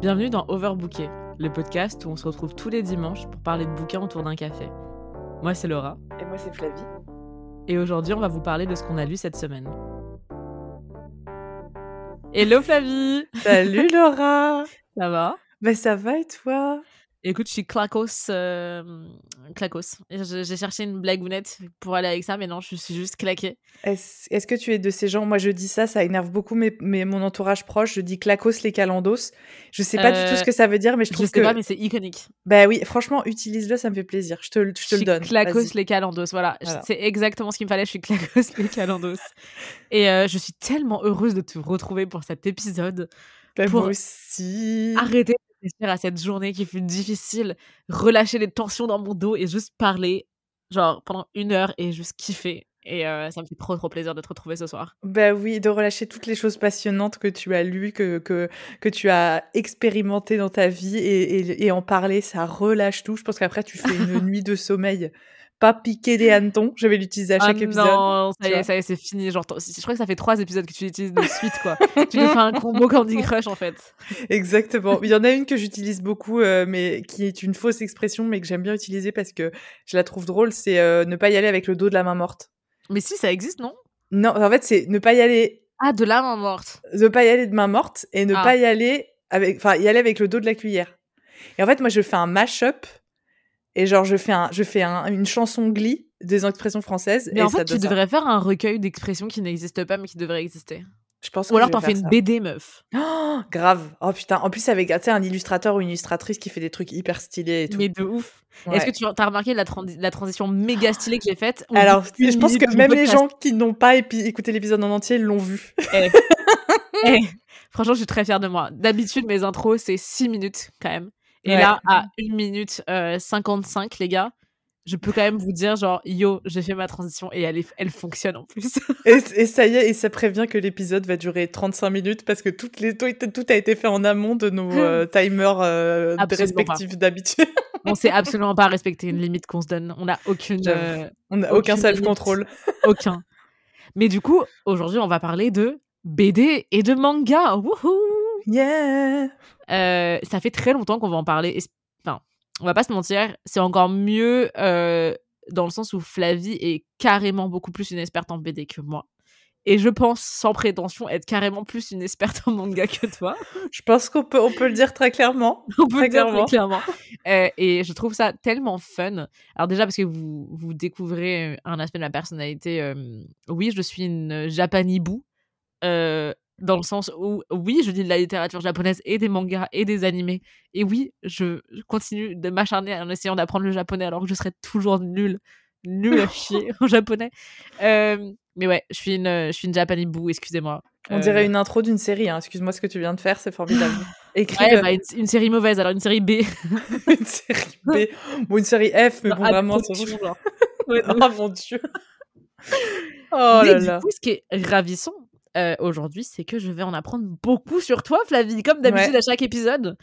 Bienvenue dans Overbooké, le podcast où on se retrouve tous les dimanches pour parler de bouquins autour d'un café. Moi, c'est Laura. Et moi, c'est Flavie. Et aujourd'hui, on va vous parler de ce qu'on a lu cette semaine. Hello Flavie Salut Laura Ça va? Ben ça va et toi? Écoute, je suis clacos. euh, clacos. Je- J'ai cherché une blagounette pour aller avec ça, mais non, je suis juste claquée. Est-ce que tu es de ces gens Moi, je dis ça, ça énerve beaucoup mes, mes- mon entourage proche. Je dis clacos les calandos. Je sais pas du tout Euh, ce que ça veut dire, mais je Je trouve sais que. pas, mais c'est iconique. Bah oui, franchement, utilise-le, ça me fait plaisir. Je te, le- je te Je le donne. clacos les calandos, voilà. Voilà. C'est exactement ce qu'il me fallait, je suis clacos les calandos. Et euh, je suis tellement heureuse de te retrouver pour cet épisode. Bah, pour Moi aussi. Arrêter réfléchir à cette journée qui fut difficile, relâcher les tensions dans mon dos et juste parler, genre pendant une heure et juste kiffer. Et euh, ça me fait trop trop plaisir de te retrouver ce soir. Bah oui, de relâcher toutes les choses passionnantes que tu as lues, que, que, que tu as expérimentées dans ta vie et, et, et en parler, ça relâche tout. Je pense qu'après, tu fais une nuit de sommeil. Pas piquer des hannetons, je vais l'utiliser à Ah chaque épisode. non, ça y est, ça y est, c'est fini. Genre, je crois que ça fait trois épisodes que tu l'utilises de suite, quoi. tu fais un combo Candy Crush, en fait. Exactement. Il y en a une que j'utilise beaucoup, euh, mais qui est une fausse expression, mais que j'aime bien utiliser parce que je la trouve drôle, c'est euh, ne pas y aller avec le dos de la main morte. Mais si, ça existe, non? Non, en fait, c'est ne pas y aller, Ah, de la main morte. ne pas y aller de main morte et ne Ah. pas y aller avec, enfin, y aller avec le dos de la cuillère. Et en fait, moi, je fais un mash-up et genre, je fais un, je fais un- une chanson Glee des expressions françaises. Mais et en ça fait, tu ça. devrais faire un recueil d'expressions qui n'existent pas, mais qui devraient exister. Je pense Ou alors, t'en fais une ça. BD, meuf. Oh, grave. Oh putain. En plus, avec un illustrateur ou une illustratrice qui fait des trucs hyper stylés et tout. Mais de ouf. Ouais. Est-ce que tu as remarqué la, la transition méga stylée que j'ai faite Alors, je pense que même les gens qui n'ont pas écouté l'épisode en entier l'ont vu. Eh, eh, franchement, je suis très fière de moi. D'habitude, mes intros, c'est 6 minutes quand même. Et Ouais. là, à 1 minute euh, 55, les gars, je peux quand même vous dire, genre, yo, j'ai fait ma transition et elle, est- elle fonctionne en plus. Et, et ça y est, et ça prévient que l'épisode va durer 35 minutes parce que toutes les, tout, tout a été fait en amont de nos euh, timers euh, respectifs d'habitude. On sait absolument pas respecter une limite qu'on se donne. On n'a aucune. Euh, On n'a aucun self-control. aucun. Mais du coup, aujourd'hui, on va parler de BD et de manga. Wouhou Yeah! Euh, ça fait très longtemps qu'on va en parler. Et Enfin, on va pas se mentir, c'est encore mieux euh, dans le sens où Flavie est carrément beaucoup plus une experte en BD que moi. Et je pense, sans prétention, être carrément plus une experte en manga que toi. Je pense qu'on peut, on peut le dire très clairement. On peut Très le dire clairement. très clairement. Euh, et je trouve ça tellement fun. Alors déjà parce que vous, vous découvrez un aspect de ma personnalité. oui, je suis une japanibou. euh, dans le sens où, oui, je lis de la littérature japonaise et des mangas et des animés. Et oui, je continue de m'acharner en essayant d'apprendre le japonais alors que je serais toujours nulle, nulle à chier en japonais. Euh, mais ouais, je suis une, je suis une japanibou, excusez-moi. On Euh, dirait une intro d'une série. hein. Excuse-moi ce que tu viens de faire, c'est formidable. Écris ouais, le- bah, une, une série mauvaise, alors une série B. une série B ou une série F, mais bon, Ah, vraiment. c'est- de Oh mon dieu! Oh Mais là du là! coup, ce qui est ravissant euh, aujourd'hui, c'est que je vais en apprendre beaucoup sur toi, Flavie. Comme d'habitude, Ouais. à chaque épisode,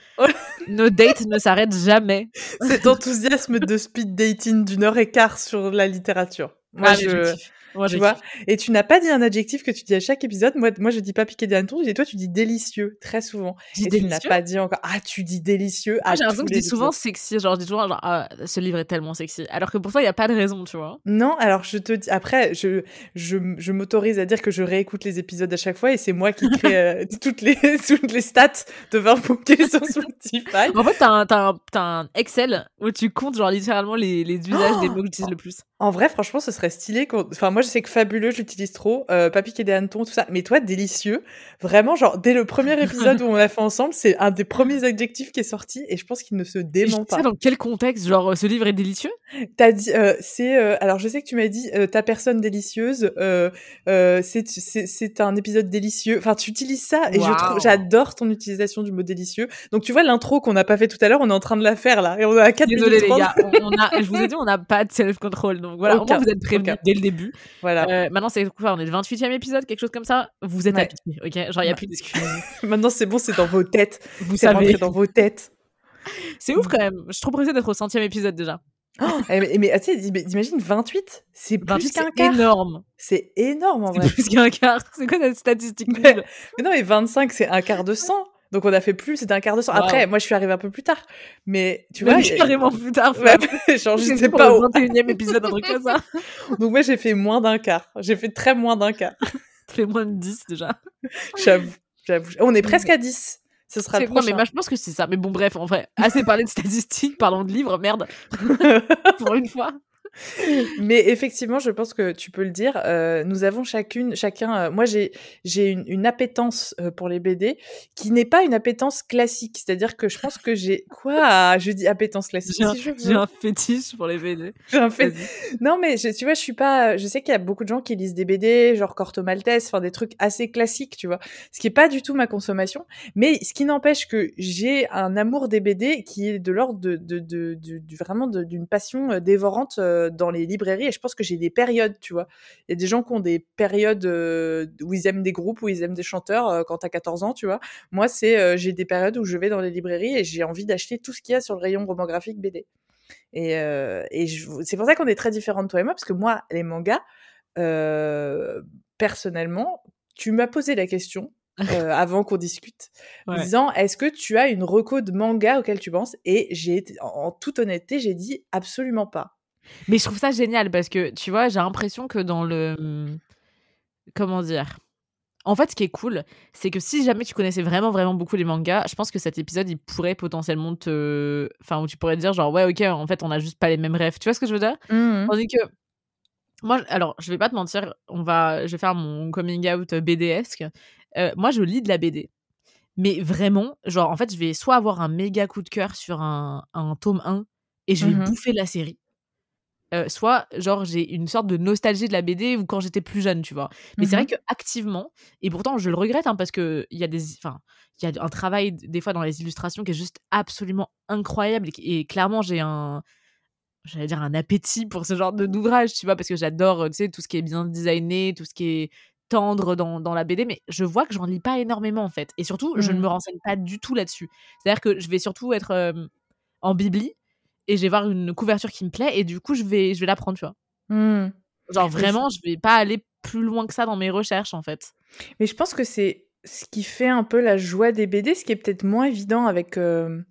nos dates ne s'arrêtent jamais. Cet enthousiasme de speed dating d'une heure et quart sur la littérature. Moi, Ah, je. Moi, tu vois. Et tu n'as pas dit un adjectif que tu dis à chaque épisode. Moi, moi, je dis pas piquer des hannetons. Et toi, tu dis délicieux très souvent. Dis et tu ne l'as délicieux? pas dit encore. Ah, tu dis délicieux. Moi, à j'ai l'impression que je dis souvent sexy. Genre, je dis toujours, genre, ah, ce livre est tellement sexy. Alors que pour toi, il n'y a pas de raison, tu vois. Non, alors je te dis. Après, je, je, je m'autorise à dire que je réécoute les épisodes à chaque fois et c'est moi qui crée euh, toutes les toutes les stats de 20 bouquets sur Spotify. En fait, t'as un, un, un Excel où tu comptes, genre, littéralement les, les usages des Oh mots que tu utilises le plus. En vrai, franchement, ce serait stylé. Enfin, moi, je sais que fabuleux, je l'utilise trop. Euh, pas piquer des hannetons, tout ça. Mais toi, délicieux. Vraiment, genre, dès le premier épisode où on l'a fait ensemble, c'est un des premiers adjectifs qui est sorti et je pense qu'il ne se je dément pas. ça dans quel contexte Genre, euh, ce livre est délicieux? T'as dit, euh, c'est, euh, alors je sais que tu m'as dit ta personne délicieuse, c'est, un épisode délicieux. Enfin, tu utilises ça et trouve, j'adore ton utilisation du mot délicieux. Donc tu vois l'intro qu'on n'a pas fait tout à l'heure, on est en train de la faire là et on est à 4 Désolée, minutes les 30. gars. On, on a, je vous ai dit, on n'a pas de self-control. Donc voilà, au Aucun, moins, vous êtes prévenus dès le début. Voilà. Euh, maintenant, c'est quoi On est le 28e épisode, quelque chose comme ça? Vous êtes Ouais. habitués, ok? Genre, il n'y a Ouais. plus d'excuses. Maintenant c'est bon, c'est dans vos têtes. Vous C'est savez. dans vos têtes. C'est ouf quand même. Je suis trop pressée d'être au centième épisode déjà. Oh, eh, mais, mais, tu sais, t'imagines 28 C'est plus 28, qu'un c'est quart. énorme. C'est énorme en vrai. C'est plus qu'un quart. C'est quoi cette statistique Mais- Mais non, mais 25 c'est un quart de 100. Donc on a fait plus d'un quart de sang. Après, moi je suis arrivée un peu plus tard. Mais tu Même vois. carrément plus tard. Ouais, genre, je C'était sais pas où. 21 e épisode, un truc comme ça. Donc moi j'ai fait moins d'un quart. J'ai fait très moins d'un quart. Tu fais moins de 10 déjà. J'avoue. J'avoue. On est presque à 10. Ce sera le C'est- Non, mais prochain. moi, je pense que c'est ça. Mais bon, bref, en vrai, assez parlé de statistiques, parlons de livres, merde. pour une fois. Mais effectivement, je pense que tu peux le dire. euh, nous avons chacune, chacun. euh, moi, j'ai j'ai une, une appétence euh, pour les BD qui n'est pas une appétence classique. C'est-à-dire que je pense que j'ai quoi? Je dis appétence classique. J'ai un, si un fétiche pour les BD. Un. Non, mais je- tu vois, je suis pas. Je sais qu'il y a beaucoup de gens qui lisent des BD, genre Corto Maltese, enfin des trucs assez classiques, tu vois. Ce qui est pas du tout ma consommation. Mais ce qui n'empêche que j'ai un amour des BD qui est de l'ordre de, de, de, de- du- vraiment d'une passion dévorante euh, dans les librairies. Et je pense que j'ai des périodes, tu vois. Il y a des gens qui ont des périodes euh, où ils aiment des groupes, où ils aiment des chanteurs euh, quand t'as 14 ans, tu vois. Moi, c'est euh, j'ai des périodes où je vais dans les librairies et j'ai envie d'acheter tout ce qu'il y a sur le rayon roman graphique BD. Et, euh, c'est pour ça qu'on est très différentes, toi et moi, parce que moi, les mangas, euh, personnellement, tu m'as posé la question euh, avant qu'on discute, en Ouais. disant est-ce que tu as une reco de manga auquel tu penses? Et j'ai en, en toute honnêteté, j'ai dit absolument pas. Mais je trouve ça génial parce que, tu vois, j'ai l'impression que dans le. Comment dire En fait, ce qui est cool, c'est que si jamais tu connaissais vraiment, vraiment beaucoup les mangas, je pense que cet épisode, il pourrait potentiellement te. Enfin, où tu pourrais te dire, genre, ouais, ok, en fait, on a juste pas les mêmes rêves. Tu vois ce que je veux dire? Tandis que. Moi, alors, je vais pas te mentir, on va, je vais faire mon coming out BDesque. Euh, moi, je lis de la BD. Mais vraiment, genre, en fait, je vais soit avoir un méga coup de cœur sur un, un tome 1 et je vais Mhm. bouffer la série. Euh, soit, genre, j'ai une sorte de nostalgie de la BD ou quand j'étais plus jeune, tu vois. Mais c'est vrai Mhm. que activement, et pourtant, je le regrette hein, parce que il y a des, enfin, il y a un travail des fois dans les illustrations qui est juste absolument incroyable et, clairement, j'ai un, j'allais dire un appétit pour ce genre de d'ouvrage, tu vois, parce que j'adore, tu sais, tout ce qui est bien designé, tout ce qui est tendre dans, dans la BD, mais je vois que j'en lis pas énormément en fait. Et surtout, je ne Mhm. me renseigne pas du tout là-dessus. C'est-à-dire que je vais surtout être euh, en bibli et je vais voir une couverture qui me plaît et du coup, je vais, je vais la prendre, tu vois. Mhm. Genre vraiment, je vais pas aller plus loin que ça dans mes recherches en fait. Mais je pense que c'est ce qui fait un peu la joie des BD, ce qui est peut-être moins évident avec euh,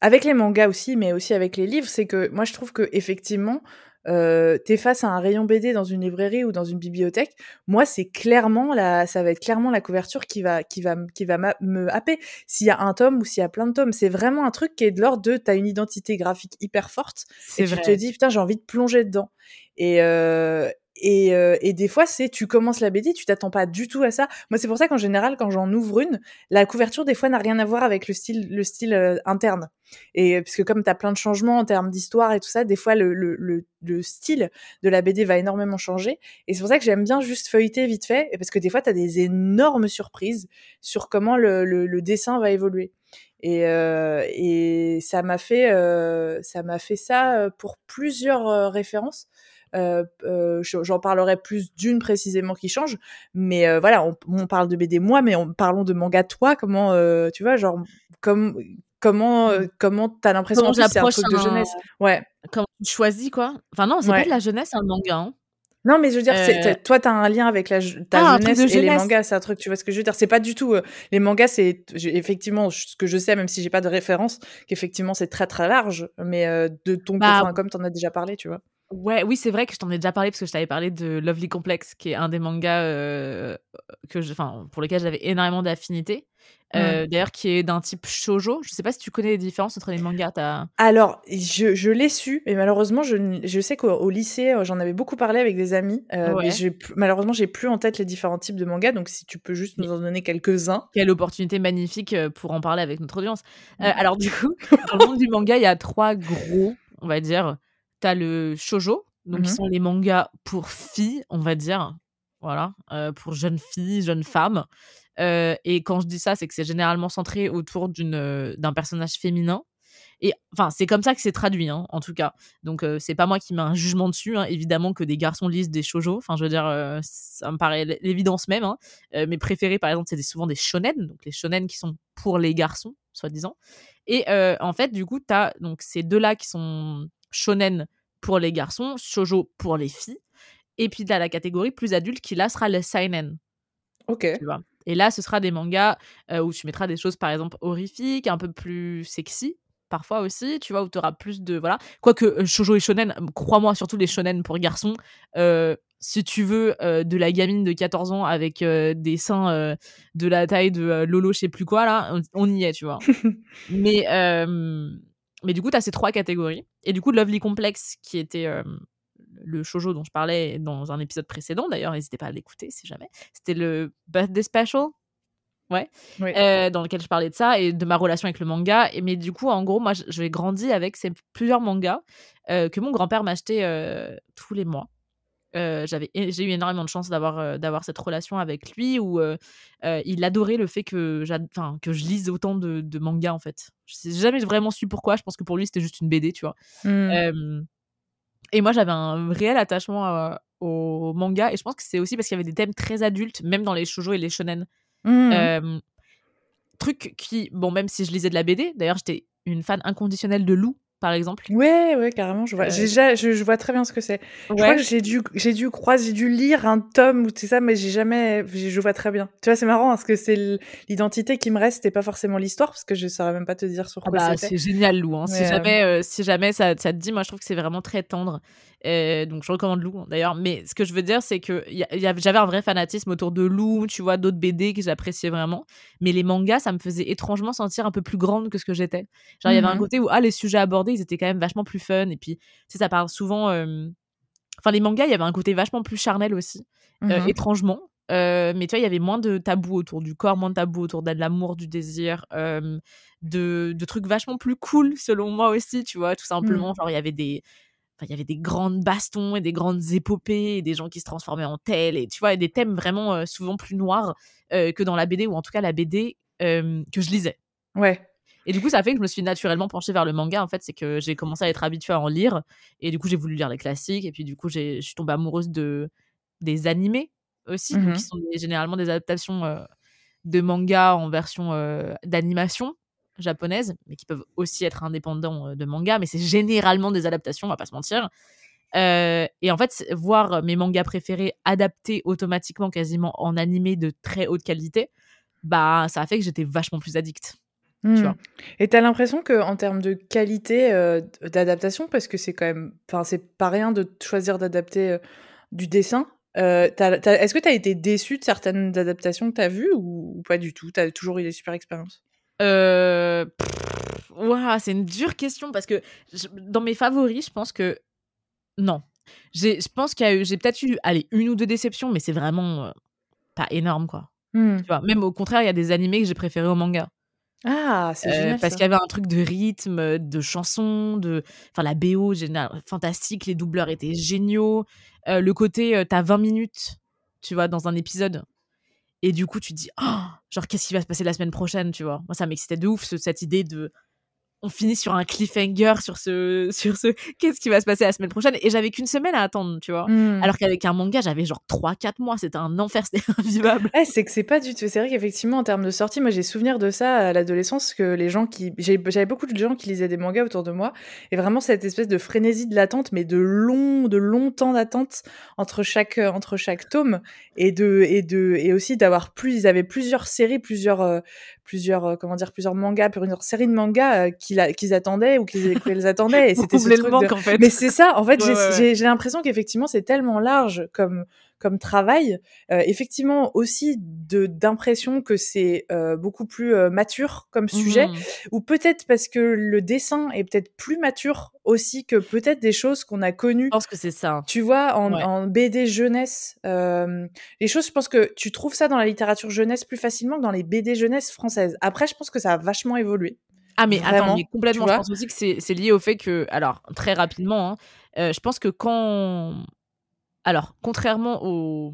avec les mangas aussi, mais aussi avec les livres, c'est que moi je trouve que effectivement, euh, t'es face à un rayon BD dans une librairie ou dans une bibliothèque. Moi, c'est clairement la, ça va être clairement la couverture qui va qui va qui va me happer. S'il y a un tome ou s'il y a plein de tomes, c'est vraiment un truc qui est de l'ordre de t'as une identité graphique hyper forte et tu vrai. te dis putain j'ai envie de plonger dedans et euh, et, euh, et des fois c'est tu commences la BD tu t'attends pas du tout à ça. Moi c'est pour ça qu'en général quand j'en ouvre une la couverture des fois n'a rien à voir avec le style le style euh, interne. Et euh, parce que comme t'as plein de changements en termes d'histoire et tout ça des fois le, le, le, le style de la BD va énormément changer. Et c'est pour ça que j'aime bien juste feuilleter vite fait parce que des fois t'as des énormes surprises sur comment le, dessin va évoluer. Et, euh, et ça m'a fait euh, ça m'a fait ça pour plusieurs références. Euh, euh, je- J'en parlerai plus d'une précisément qui change, mais euh, voilà, on, on parle de BD moi, mais on, parlons de manga toi. Comment tu vois, genre comme comment euh, comment t'as l'impression plus c'est un truc de un- jeunesse. Ouais. Comment tu choisis quoi Enfin non, c'est pas Ouais. de la jeunesse, un manga. hein. Non, mais je veux dire, Euh, toi, t'as un lien avec la, ta Ah, jeunesse et les mangas, c'est un truc, tu vois ce que je veux dire. C'est pas du tout, euh, les mangas, c'est, effectivement, ce que je sais, même si j'ai pas de référence, qu'effectivement, c'est très très large, mais de ton Bah, enfin, comme t'en as déjà parlé, tu vois. Ouais, oui, c'est vrai que je t'en ai déjà parlé parce que je t'avais parlé de Lovely Complex, qui est un des mangas euh, que je, pour lequel j'avais énormément d'affinités. Euh, D'ailleurs, qui est d'un type shoujo. Je sais pas si tu connais les différences entre les mangas. Alors, je, je l'ai su, mais malheureusement, je, sais qu'au au lycée, euh, j'en avais beaucoup parlé avec des amis, euh, Ouais. mais malheureusement, j'ai plus en tête les différents types de mangas, donc si tu peux juste nous en donner quelques-uns. Quelle opportunité magnifique euh, pour en parler avec notre audience. Alors, du coup, dans le monde du manga, il y a trois gros, on va dire. T'as le shoujo, donc qui Mhm. sont les mangas pour filles, on va dire. Voilà, euh, pour jeunes filles, jeunes femmes. Euh, et quand je dis ça, c'est que c'est généralement centré autour euh, d'un personnage féminin. Et enfin, c'est comme ça que c'est traduit, hein, en tout cas. Donc, euh, c'est pas moi qui mets un jugement dessus. hein. Évidemment que des garçons lisent des shoujo. Enfin, je veux dire, euh, ça me paraît l'évidence même. hein. Euh, mes préférés, par exemple, c'est souvent des shonen, donc les shonen qui sont pour les garçons, soi-disant. Et en fait, du coup, tu as donc ces deux-là qui sont shonen pour les garçons, shoujo pour les filles. Et puis, tu as la catégorie plus adulte qui, là, sera le seinen, Ok. tu vois. Et là, ce sera des mangas où tu mettras des choses, par exemple, horrifiques, un peu plus sexy, parfois aussi, tu vois, où tu auras plus de. Voilà. Quoique, shoujo et shonen, crois-moi, surtout les shonen pour garçons, si tu veux de la gamine de 14 ans avec des seins de la taille de Lolo, je sais plus quoi, là, on, y est, tu vois. mais, mais du coup, tu as ces trois catégories. Et du coup, Lovely Complex, qui était le shoujo dont je parlais dans un épisode précédent, d'ailleurs, n'hésitez pas à l'écouter si jamais. C'était le Birthday Special, ouais, euh, dans lequel je parlais de ça et de ma relation avec le manga. Et, mais du coup, en gros, moi, j'ai grandi avec ces plusieurs mangas euh, que mon grand-père m'achetait euh, tous les mois. J'avais j'ai eu énormément de chance d'avoir d'avoir cette relation avec lui où il adorait le fait que enfin que je lise autant de, de mangas en fait je sais jamais vraiment su pourquoi je pense que pour lui c'était juste une BD tu vois mmh. Et moi, j'avais un réel attachement au manga. Et je pense que c'est aussi parce qu'il y avait des thèmes très adultes, même dans les shoujo et les shonen. Mmh. truc qui, bon, même si je lisais de la BD, d'ailleurs, j'étais une fan inconditionnelle de Lou par exemple. Ouais, ouais, carrément. Je vois, euh... je, je, vois très bien ce que c'est. Je crois que j'ai dû, j'ai dû croiser, j'ai dû lire un tome ou c'est ça, mais j'ai jamais, je vois très bien. Tu vois, c'est marrant parce que c'est l'identité qui me reste et pas forcément l'histoire parce que je saurais même pas te dire sur ah quoi bah, C'est génial, Lou. Hein. si, jamais, euh, si jamais ça, ça, te dit, moi je trouve que c'est vraiment très tendre. Euh, donc je recommande Lou d'ailleurs. Mais ce que je veux dire, c'est que j'avais un vrai fanatisme autour de Lou, tu vois, d'autres BD que j'appréciais vraiment. Mais les mangas, ça me faisait étrangement sentir un peu plus grande que ce que j'étais. Genre, il y avait un mmh côté où, ah, les sujets abordés, ils étaient quand même vachement plus fun. Et puis, tu sais, ça parle souvent. Enfin, les mangas, il y avait un côté vachement plus charnel aussi, mmh étrangement. mais tu vois, il y avait moins de tabous autour du corps, moins de tabous autour de l'amour, du désir, de, de, trucs vachement plus cool, selon moi aussi, tu vois, tout simplement. Mmh. Genre, il y avait des, il y avait des grandes bastons et des grandes épopées et des gens qui se transformaient en tels et tu vois des thèmes vraiment euh, souvent plus noirs euh, que dans la BD ou en tout cas la BD euh, que je lisais. Ouais. Et du coup, ça fait que je me suis naturellement penchée vers le manga. En fait, c'est que j'ai commencé à être habituée à en lire. Et du coup, j'ai voulu lire les classiques. Et puis, du coup, je suis tombée amoureuse de, des animés aussi, mmh qui sont généralement des adaptations de manga en version d'animation japonaises, mais qui peuvent aussi être indépendants euh, de manga, mais c'est généralement des adaptations, on va pas se mentir. Euh, et en fait, voir mes mangas préférés adaptés automatiquement quasiment en animé de très haute qualité, bah ça a fait que j'étais vachement plus addict. Tu mmh. vois. Et t'as l'impression que en termes de qualité euh, d'adaptation, parce que c'est quand même, enfin c'est pas rien de choisir d'adapter du dessin. Est-ce que tu as été déçu de certaines adaptations que tu as vues ou, ou, pas du tout? Tu as toujours eu des super expériences? Euh, c'est une dure question parce que dans mes favoris, je pense que non. Je pense qu'il y a eu, j'ai peut-être eu, allez, une ou deux déceptions, mais c'est vraiment euh, pas énorme, quoi. Mmh. Tu vois, même au contraire, il y a des animés que j'ai préférés au manga. Ah, c'est euh, Parce qu'il y avait un truc de rythme, de chansons, de. Enfin, la BO, génial, fantastique, les doubleurs étaient géniaux. Euh, le côté, t'as 20 minutes, tu vois, dans un épisode. Et du coup, tu te dis, oh, genre, qu'est-ce qui va se passer la semaine prochaine, tu vois? Moi, ça m'excitait de ouf, cette idée de on finit sur un cliffhanger sur ce sur ce qu'est-ce qui va se passer la semaine prochaine. Et j'avais qu'une semaine à attendre tu vois. Mmh. alors qu'avec un manga j'avais genre 3 4 mois. C'était un enfer c'était invivable. C'est que c'est pas du tout c'est vrai qu'effectivement en termes de sortie moi j'ai souvenir de ça à l'adolescence que les gens qui j'avais beaucoup de gens qui lisaient des mangas autour de moi. Et vraiment cette espèce de frénésie de l'attente mais de long de longtemps d'attente entre chaque entre chaque tome et de et de et aussi d'avoir plus ils avaient plusieurs séries plusieurs euh, plusieurs euh, comment dire plusieurs mangas plusieurs séries de mangas euh, qu'ils attendaient ou qu'ils attendaient et c'était ce truc de... en fait. mais c'est ça en fait j'ai l'impression qu'effectivement c'est tellement large comme comme travail euh, effectivement aussi de d'impression que c'est beaucoup plus mature comme sujet mmh. ou peut-être parce que le dessin est peut-être plus mature aussi que peut-être des choses qu'on a connues. Je pense que c'est ça. Tu vois, en, en BD jeunesse, euh, les choses, je pense que tu trouves ça dans la littérature jeunesse plus facilement que dans les BD jeunesse françaises. Après, je pense que ça a vachement évolué. Ah mais attends, mais complètement. Je pense aussi que c'est lié au fait que, alors très rapidement, hein, euh, je pense que quand, alors contrairement au,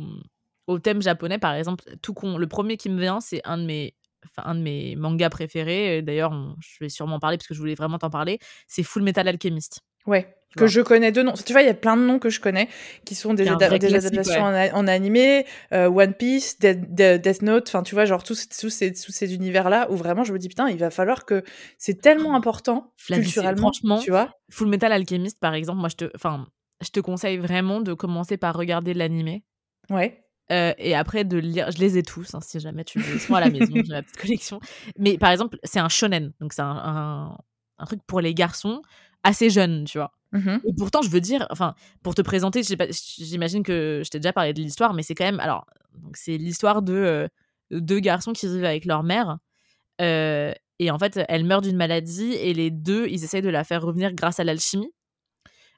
au thème japonais, par exemple, tout con, le premier qui me vient, c'est un de mes un de mes mangas préférés, d'ailleurs, je vais sûrement en parler parce que je voulais vraiment t'en parler, c'est Full Metal Alchemist. Ouais, que je connais de noms. Tu vois, il y a plein de noms que je connais qui sont des, adaptations en, animé, euh, One Piece, Death, Note, enfin, tu vois, genre tous, ces, tous ces univers-là où vraiment je me dis, putain, il va falloir que c'est tellement important culturellement, franchement, tu vois. Full Metal Alchemist, par exemple, moi, je te, enfin, je te conseille vraiment de commencer par regarder l'animé. Ouais. Euh, et après de lire, je les ai tous, hein, si jamais tu veux, ils sont à la maison, j'ai ma petite collection. Mais par exemple, c'est un shonen, donc c'est un, un, un truc pour les garçons assez jeunes, tu vois. Mmh Et pourtant, je veux dire, enfin, pour te présenter, j'imagine que je t'ai déjà parlé de l'histoire, mais c'est quand même, alors, c'est l'histoire de euh, deux garçons qui vivent avec leur mère. euh, et en fait, elle meurt d'une maladie et les deux, ils essayent de la faire revenir grâce à l'alchimie.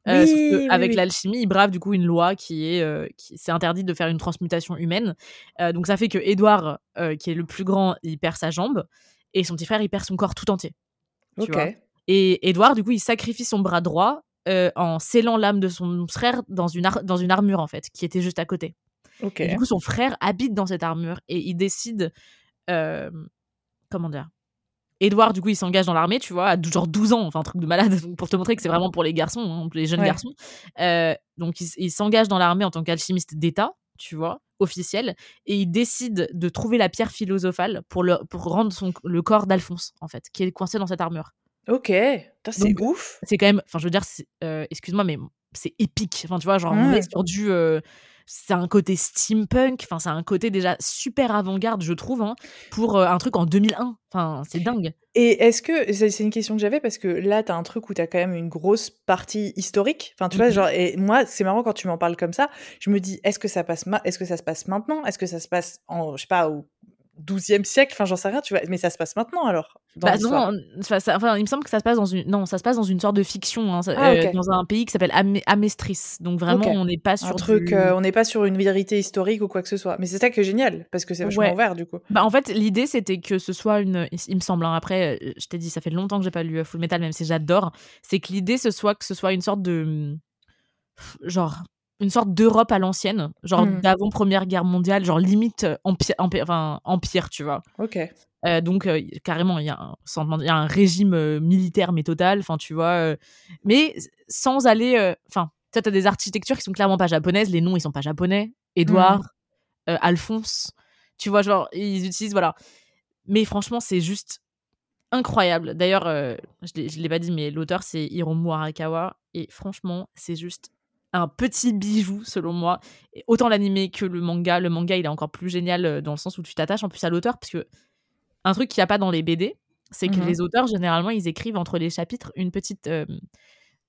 Euh, Oui, oui, avec oui. l'alchimie, ils bravent du coup une loi qui est, euh, qui c'est interdit de faire une transmutation humaine. Euh, donc ça fait que Edouard, euh, qui est le plus grand, il perd sa jambe et son petit frère, il perd son corps tout entier. tu OK. vois. Et Edouard, du coup, il sacrifie son bras droit en scellant l'âme de son frère dans une, dans une armure, en fait, qui était juste à côté. Et du coup, son frère habite dans cette armure et il décide. comment dire Edouard, du coup, il s'engage dans l'armée, tu vois, à genre 12 ans, enfin, un truc de malade, pour te montrer que c'est vraiment pour les garçons, hein, pour les jeunes Ouais. garçons. Euh, donc, il, s'engage dans l'armée en tant qu'alchimiste d'État, tu vois, officiel, et il décide de trouver la pierre philosophale pour, le, pour rendre son, le corps d'Alphonse, en fait, qui est coincé dans cette armure. OK. C'est ouf. C'est quand même, enfin, je veux dire, euh, excuse-moi, mais c'est épique. Enfin, tu vois, genre, on Ouais. est sur du. euh, c'est un côté steampunk, enfin, c'est un côté déjà super avant-garde, je trouve, hein, pour euh, un truc en 2001. Enfin, c'est dingue. Et est-ce que c'est une question que j'avais parce que là, tu as un truc où tu as quand même une grosse partie historique. Enfin, tu vois, genre, et moi, c'est marrant quand tu m'en parles comme ça. Je me dis, est-ce que ça passe, est-ce que ça se passe maintenant? Est-ce que ça se passe en, je sais pas, au 12e siècle Enfin, j'en sais rien, tu vois. Mais ça se passe maintenant alors dans Bah non, enfin, ça- enfin, il me semble que ça se passe dans une, non, ça se passe dans une sorte de fiction, hein, ça- Ah, euh, dans un pays qui s'appelle Am- Amestris. Donc vraiment, on n'est pas Un sur truc, du- euh, on n'est pas sur une vérité historique ou quoi que ce soit. Mais c'est ça qui est génial parce que c'est vachement Ouais. ouvert du coup. Bah, en fait, l'idée, c'était que ce soit une. Il me semble, hein, après, euh, je t'ai dit, ça fait longtemps que j'ai pas lu Full Metal, même si j'adore. C'est que l'idée, ce soit que ce soit une sorte de. Genre. Une sorte d'Europe à l'ancienne, genre Hmm. d'avant Première Guerre mondiale, genre limite empire, empire, enfin, empire tu vois. Ok. Euh, donc, euh, carrément, il y, y a un régime euh, militaire, mais total, enfin, tu vois. mais sans aller. Enfin, tu as des architectures qui sont clairement pas japonaises, les noms, ils sont pas japonais. Édouard, euh, Alphonse, tu vois, genre, ils utilisent, voilà. Mais franchement, c'est juste incroyable. D'ailleurs, je l'ai- je l'ai pas dit, mais l'auteur, c'est Hiromu Arakawa. Et franchement, c'est juste un petit bijou, selon moi. Et autant l'animé que le manga. Le manga, il est encore plus génial euh, dans le sens où tu t'attaches en plus à l'auteur, parce que un truc qu'il n'y a pas dans les BD, c'est que Mhm. les auteurs, généralement, ils écrivent entre les chapitres une petite. euh,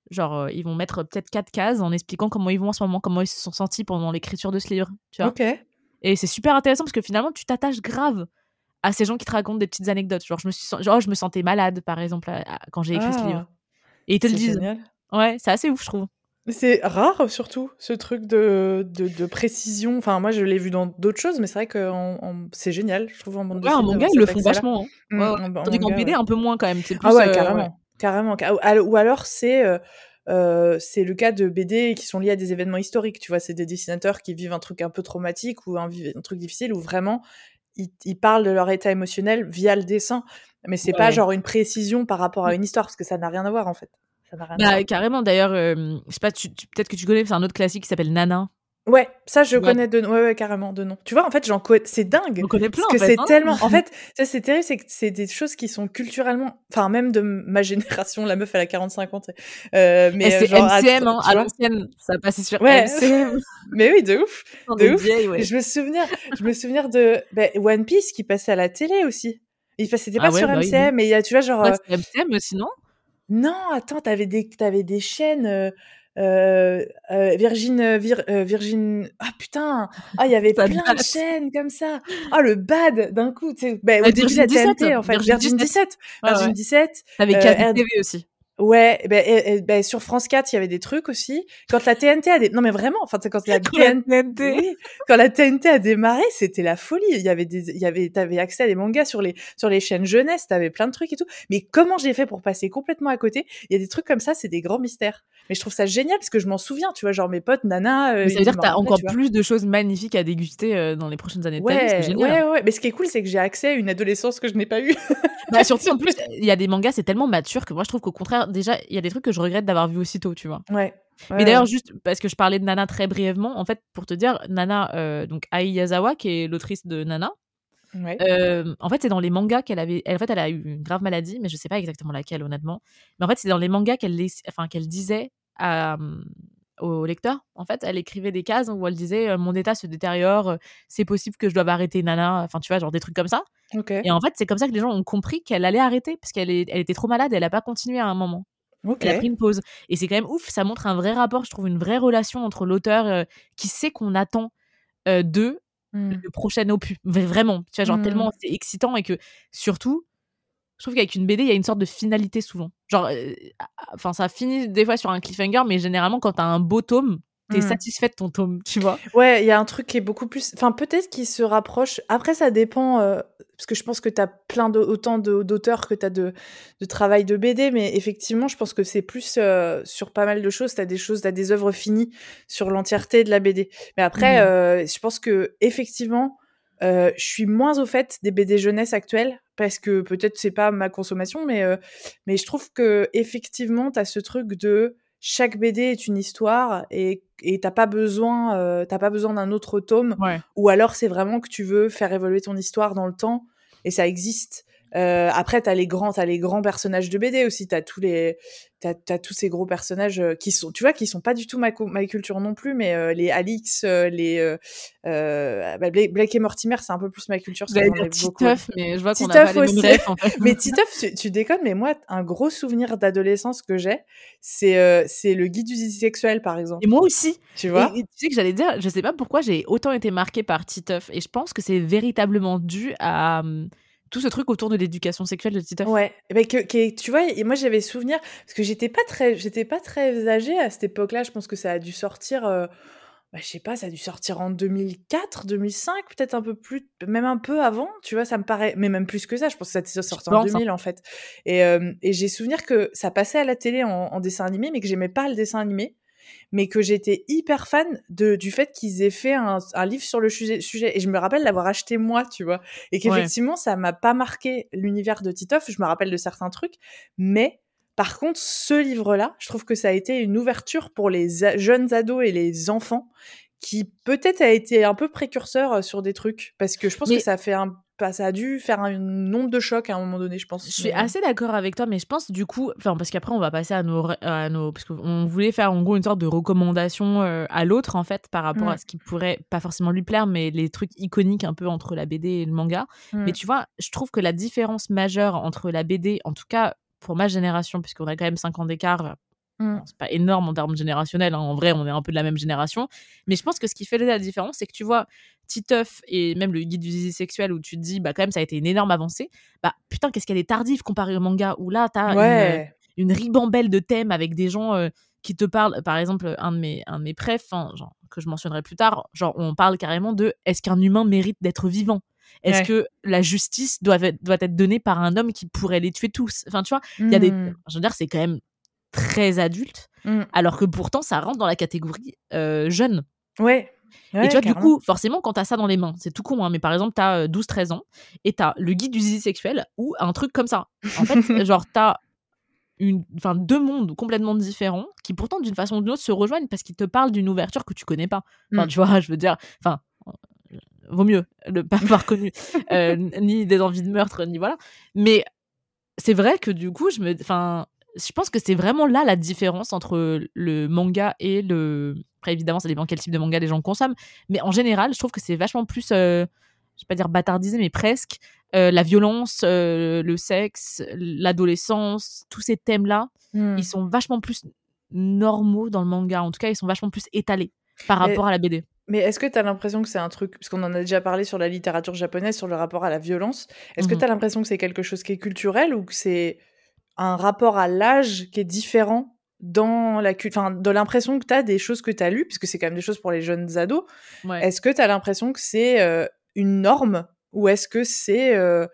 genre, euh, ils vont mettre peut-être quatre cases en expliquant comment ils vont en ce moment, comment ils se sont sentis pendant l'écriture de ce livre. Tu vois Ok. et c'est super intéressant parce que finalement, tu t'attaches grave à ces gens qui te racontent des petites anecdotes. Genre, je me, suis, genre, je me sentais malade, par exemple, à- à- quand j'ai écrit ce livre. Ah, Et ils te le disent. génial. Ouais, c'est assez ouf, je trouve. C'est rare surtout ce truc de, de, de précision. Enfin, moi je l'ai vu dans d'autres choses, mais c'est vrai que c'est génial, je trouve en bande Ouais, en manga, ils le font vachement. hein. Mm, Ouais, en- ouais. en Tandis qu'en BD, un peu moins quand même. Plus, Ah ouais, euh, carrément. ouais. Carrément. Ca- Ou alors c'est euh, euh, c'est le cas de BD qui sont liés à des événements historiques. Tu vois, c'est des dessinateurs qui vivent un truc un peu traumatique ou un, truc difficile où vraiment ils, ils parlent de leur état émotionnel via le dessin. Mais c'est pas genre une précision par rapport à une histoire parce que ça n'a rien à voir en fait. Ça n'a rien à Bah, voir. carrément, d'ailleurs, euh, je sais pas, tu- tu- peut-être que tu connais, c'est un autre classique qui s'appelle Nana. Ouais, ça je Ouais. connais de ouais, ouais carrément de nom. Tu vois, en fait, j'en connais c'est dingue. On connaît plein, Parce que en fait. c'est hein. tellement. En fait, ça c'est terrible, c'est que c'est des choses qui sont culturellement. Enfin, même de ma génération, la meuf elle a 45 ans. Euh, mais euh, c'est genre, à- MCM, hein, à l'ancienne. Ça passait sur Ouais. MCM. Mais oui, de ouf. De ouf. vieilles, Et ouais. je me souviens, je me souviens de ben, One Piece qui passait à la télé aussi. Il passait c'était Ah pas ouais, sur bah oui, MCM, mais il y a, tu vois, genre. Ouais, euh, MCM aussi, non? Non, attends, t'avais des, t'avais des chaînes. euh, euh, euh, Virgin, euh, Vir- euh, Virgin. Ah putain, ah il y avait plein de date. chaînes comme ça. Ah le bad d'un coup, tu sais. Ben, Ah, au début de la Virgin TNT 17, en fait, Virgin Virgin 17, 17. Ouais, Virgin ouais. 17. T'avais Euh, Kazoo R- TV aussi. Ouais, ben, et- ben, sur France 4, il y avait des trucs aussi. Quand la TNT a des, non mais vraiment, enfin quand la Quand la TNT, TNT. oui, quand la TNT a démarré, c'était la folie. Il y avait des, il y avait, t'avais accès à des mangas sur les, sur les chaînes jeunesse, t'avais plein de trucs et tout. Mais comment j'ai fait pour passer complètement à côté? Il y a des trucs comme ça, c'est des grands mystères. Mais je trouve ça génial parce que je m'en souviens, tu vois, genre mes potes, Nana. euh, Mais ça veut dire que t'as encore tu plus de choses magnifiques à déguster euh, dans les prochaines années de Ouais, génial. ouais, ouais. Mais ce qui est cool, c'est que j'ai accès à une adolescence que je n'ai pas eue. Bah, surtout, en plus, il y a des mangas, c'est tellement mature que moi, je trouve qu'au contraire, déjà, il y a des trucs que je regrette d'avoir vu aussitôt, tu vois. Ouais. Mais d'ailleurs, juste parce que je parlais de Nana très brièvement, en fait, pour te dire, Nana, euh, donc Ai Yazawa, qui est l'autrice de Nana, Ouais. euh, en fait, c'est dans les mangas qu'elle avait. Elle, en fait, elle a eu une grave maladie, mais je sais pas exactement laquelle, honnêtement. Mais en fait, c'est dans les mangas qu'elle enfin, qu'elle disait à, au lecteur. En fait, elle écrivait des cases où elle disait mon état se détériore, c'est possible que je doive arrêter Nana. Enfin, tu vois, genre des trucs comme ça. Et en fait, c'est comme ça que les gens ont compris qu'elle allait arrêter parce qu'elle elle était trop malade. Elle a pas continué à un moment. Elle a pris une pause. Et c'est quand même ouf. Ça montre un vrai rapport. Je trouve une vraie relation entre l'auteur qui sait qu'on attend de mmh. le prochain opus. Vraiment. Tu vois, genre tellement Mmh. c'est excitant et que surtout, je trouve qu'avec une BD, il y a une sorte de finalité souvent. Genre, euh, enfin, ça finit des fois sur un cliffhanger, mais généralement, quand t'as un beau tome, t'es Mmh. satisfait de ton tome, tu vois. Ouais, il y a un truc qui est beaucoup plus enfin, peut-être qu'il se rapproche après ça dépend, heu, parce que je pense que tu as plein d'au autant de d'auteurs que tu as de de travail de BD, mais effectivement, je pense que c'est plus, heu, sur pas mal de choses. Tu as des choses tu as des œuvres finies sur l'entièreté de la BD. Mais après, Mmh heu, je pense qu'effectivement, heu, je suis moins au fait des BD jeunesse actuelles parce que peut-être c'est pas ma consommation, mais mais je trouve qu'effectivement, tu as ce truc de chaque BD est une histoire et et tu as pas besoin, as pas besoin d'un autre tome Ouais. ou alors c'est vraiment que tu veux faire évoluer ton histoire dans le temps et ça existe. Heu, après tu as les grands tu as les grands personnages de BD aussi, tu as tous les tu as tu as tous ces gros personnages, heu, qui sont tu vois, qui sont pas du tout ma culture non plus, mais heu, les Alix, heu, les, bah, Bla Black et Mortimer, c'est un peu plus ma culture, beaucoup Titeuf, mais je vois qu'on a pas les mêmes en fait. Mais Titeuf, tu tu déconnes, mais moi, un gros souvenir d'adolescence que j'ai, c'est, c'est le guide du sexuel, par exemple. Et moi aussi. Tu vois? et tu sais que j'allais dire, je sais pas pourquoi j'ai autant été marquée par Titeuf et je pense que c'est véritablement dû à, mmh, tout ce truc autour de l'éducation sexuelle de Titeuf. Ouais, mais que qui est tu vois? Et moi, j'avais souvenir parce que j'étais pas très j'étais pas très âgée à cette époque-là. Je pense que ça a dû sortir, heu, bah, je sais pas, ça a dû sortir en 2004-2005, peut-être un peu plus même un peu avant, tu vois? Ça me paraît mais même plus que ça, je pense que ça a sorti en pense, hein. 2000, en fait. Et hem et j'ai souvenir que ça passait à la télé en en dessin animé, mais que j'aimais pas le dessin animé, mais que j'étais hyper fan de du fait qu'ils aient fait un un livre sur le sujet et je me rappelle l'avoir acheté moi, tu vois? Et Ouais. qu'effectivement, ça m'a pas marqué l'univers de Titeuf. Je me rappelle de certains trucs, mais par contre, ce livre-là, je trouve que ça a été une ouverture pour les jeunes ados et les enfants qui peut-être a été un peu précurseur, heu, sur des trucs. Parce que je pense que ça a fait un bah, ça a dû faire une onde de choc à un moment donné, je pense, Je suis assez d'accord avec toi, mais je pense du coup enfin parce qu'après on va passer à nos à nos parce qu'on voulait faire en gros une sorte de recommandation, heu, à l'autre en fait par rapport à ce qui pourrait pas forcément lui plaire, mais les trucs iconiques un peu entre la BD et le manga. Mais tu vois, je trouve que la différence majeure entre la BD, en tout cas pour ma génération, puisqu'on a quand même 5 ans d'écart, Bon c'est pas énorme en termes générationnels, hein, en vrai on est un peu de la même génération. Mais je pense que ce qui fait la différence, c'est que tu vois, Titeuf et même le guide du zizi sexuel où tu te dis: «Bah quand même ça a été une énorme avancée», bah putain qu'est-ce qu'elle est tardive comparée au manga où là tu as une, heu, Ouais. une ribambelle de thèmes avec des gens, heu, qui te parlent par exemple, un de mes un de mes enfin genre que je mentionnerai plus tard, genre on parle carrément de: «Est-ce qu'un humain mérite d'être vivant? Est-ce Ouais. que la justice doive être doit être donnée par un homme qui pourrait les tuer tous?» enfin tu vois? Il y a des Mmh. je veux dire c'est quand même très adulte, Mmh. alors que pourtant ça rentre dans la catégorie, heu, jeune. Ouais. Et tu vois, du coup, forcément, quand tu as ça dans les mains, c'est tout con, hein, mais par exemple, tu as, heu, 12-13 ans et tu as le guide du zizi sexuel ou un truc comme ça. En fait, genre, tu as une enfin 2 mondes complètement différents qui pourtant d'une façon ou d'une autre se rejoignent parce qu'ils te parlent d'une ouverture que tu connais pas. Enfin, Mmh. tu vois, je veux dire, enfin, heu, vaut mieux ne pas avoir connu, ni des envies de meurtre, ni voilà. Mais c'est vrai que du coup, je me enfin, je pense que c'est vraiment là la différence entre le manga et le après évidemment, ça dépend quel type de manga les gens consomment, mais en général, je trouve que c'est vachement plus, heu, je vais pas dire bâtardisé, mais presque, heu, la violence, heu, le sexe, l'adolescence, tous ces thèmes-là, ils sont vachement plus normaux dans le manga. En tout cas, ils sont vachement plus étalés par rapport à la BD. mais est-ce que tu as l'impression que c'est un truc parce qu'on en a déjà parlé sur la littérature japonaise, sur le rapport à la violence. Est-ce que Mmh mh. tu as l'impression que c'est quelque chose qui est culturel ou que c'est un rapport à l'âge qui est différent dans la enfin, de l'impression que tu as des choses que tu as lues, puisque c'est quand même des choses pour les jeunes ados. Ouais. Est-ce que tu as l'impression que c'est, heu, une norme ou est-ce que c'est, heu,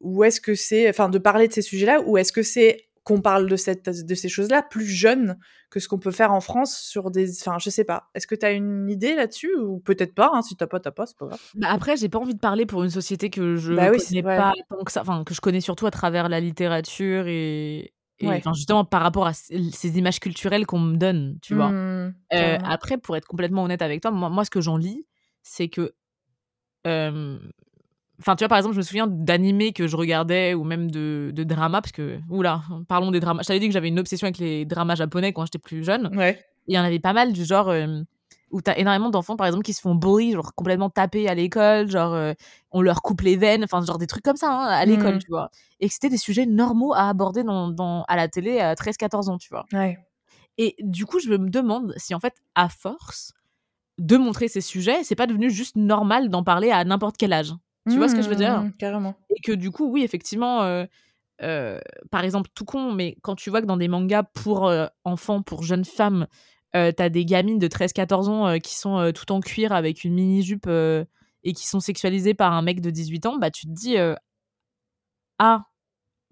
ou est-ce que c'est enfin, de parler de ces sujets-là ou est-ce que c'est qu'on parle de cette de ces choses-là plus jeunes que ce qu'on peut faire en France sur des enfin, je sais pas. Est-ce que tu as une idée là-dessus ou peut-être pas, hein, si tu as pas, tu as pas, c'est pas grave? Bah, après, j'ai pas envie de parler pour une société que je Bah oui, connais pas tant que ça, enfin, que je connais surtout à travers la littérature et et Ouais. enfin, justement par rapport à ces images culturelles qu'on me donne, tu vois? Mmh, carrément. après pour être complètement honnête avec toi, moi moi ce que j'en lis, c'est que, hem, Enfin, tu vois, par exemple, je me souviens d'animés que je regardais ou même de, de dramas, parce que, oula, parlons des dramas. Je t'avais dit que j'avais une obsession avec les dramas japonais quand j'étais plus jeune. Ouais. Il y en avait pas mal du genre euh, où t'as énormément d'enfants, par exemple, qui se font bully, genre complètement tapés à l'école, genre euh, on leur coupe les veines, enfin, genre des trucs comme ça hein, à l'école, Mhm. tu vois. Et que c'était des sujets normaux à aborder dans, dans- à la télé à 13-14 ans, tu vois. Ouais. Et du coup, je me demande si en fait, à force de montrer ces sujets, c'est pas devenu juste normal d'en parler à n'importe quel âge. Tu vois ce que je veux dire? Mhm, Carrément. Et que du coup, oui, effectivement, euh, euh, par exemple, tout con, mais quand tu vois que dans des mangas pour euh, enfants, pour jeunes femmes, t'as des gamines de 13-14 ans qui sont tout en cuir avec une mini-jupe et qui sont sexualisées par un mec de 18 ans, bah tu te dis, ah,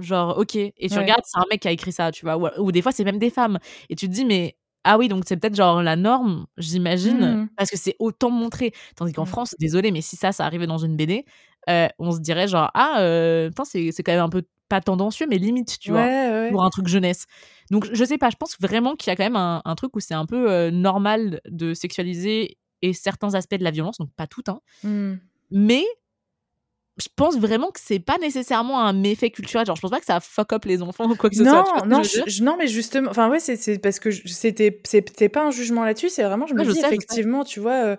genre, ok. Et tu Ouais. regardes, c'est un mec qui a écrit ça, tu vois. Ou, ou des fois, c'est même des femmes. Et tu te dis, mais. Ah oui, donc c'est peut-être genre la norme, j'imagine, Mhm. parce que c'est autant montré. Tandis qu'en Mhm. France, désolé, mais si ça, ça arrivait dans une BD, euh, on se dirait genre, ah, euh, c'est c'est quand même un peu pas tendancieux, mais limite, tu vois, Ouais, pour un truc jeunesse. Donc, je sais pas, je pense vraiment qu'il y a quand même un, un truc où c'est un peu euh, normal de sexualiser et certains aspects de la violence, donc pas tout, hein. Mhm. Mais je pense vraiment que c'est pas nécessairement un méfait culturel. Genre, je pense pas que ça fuck up les enfants ou quoi que ce soit. Non, que non, je je- non, mais justement, enfin ouais, c'est parce que c'était pas un jugement là-dessus, c'est vraiment, je me Ouais, dis effectivement, tu vois, euh,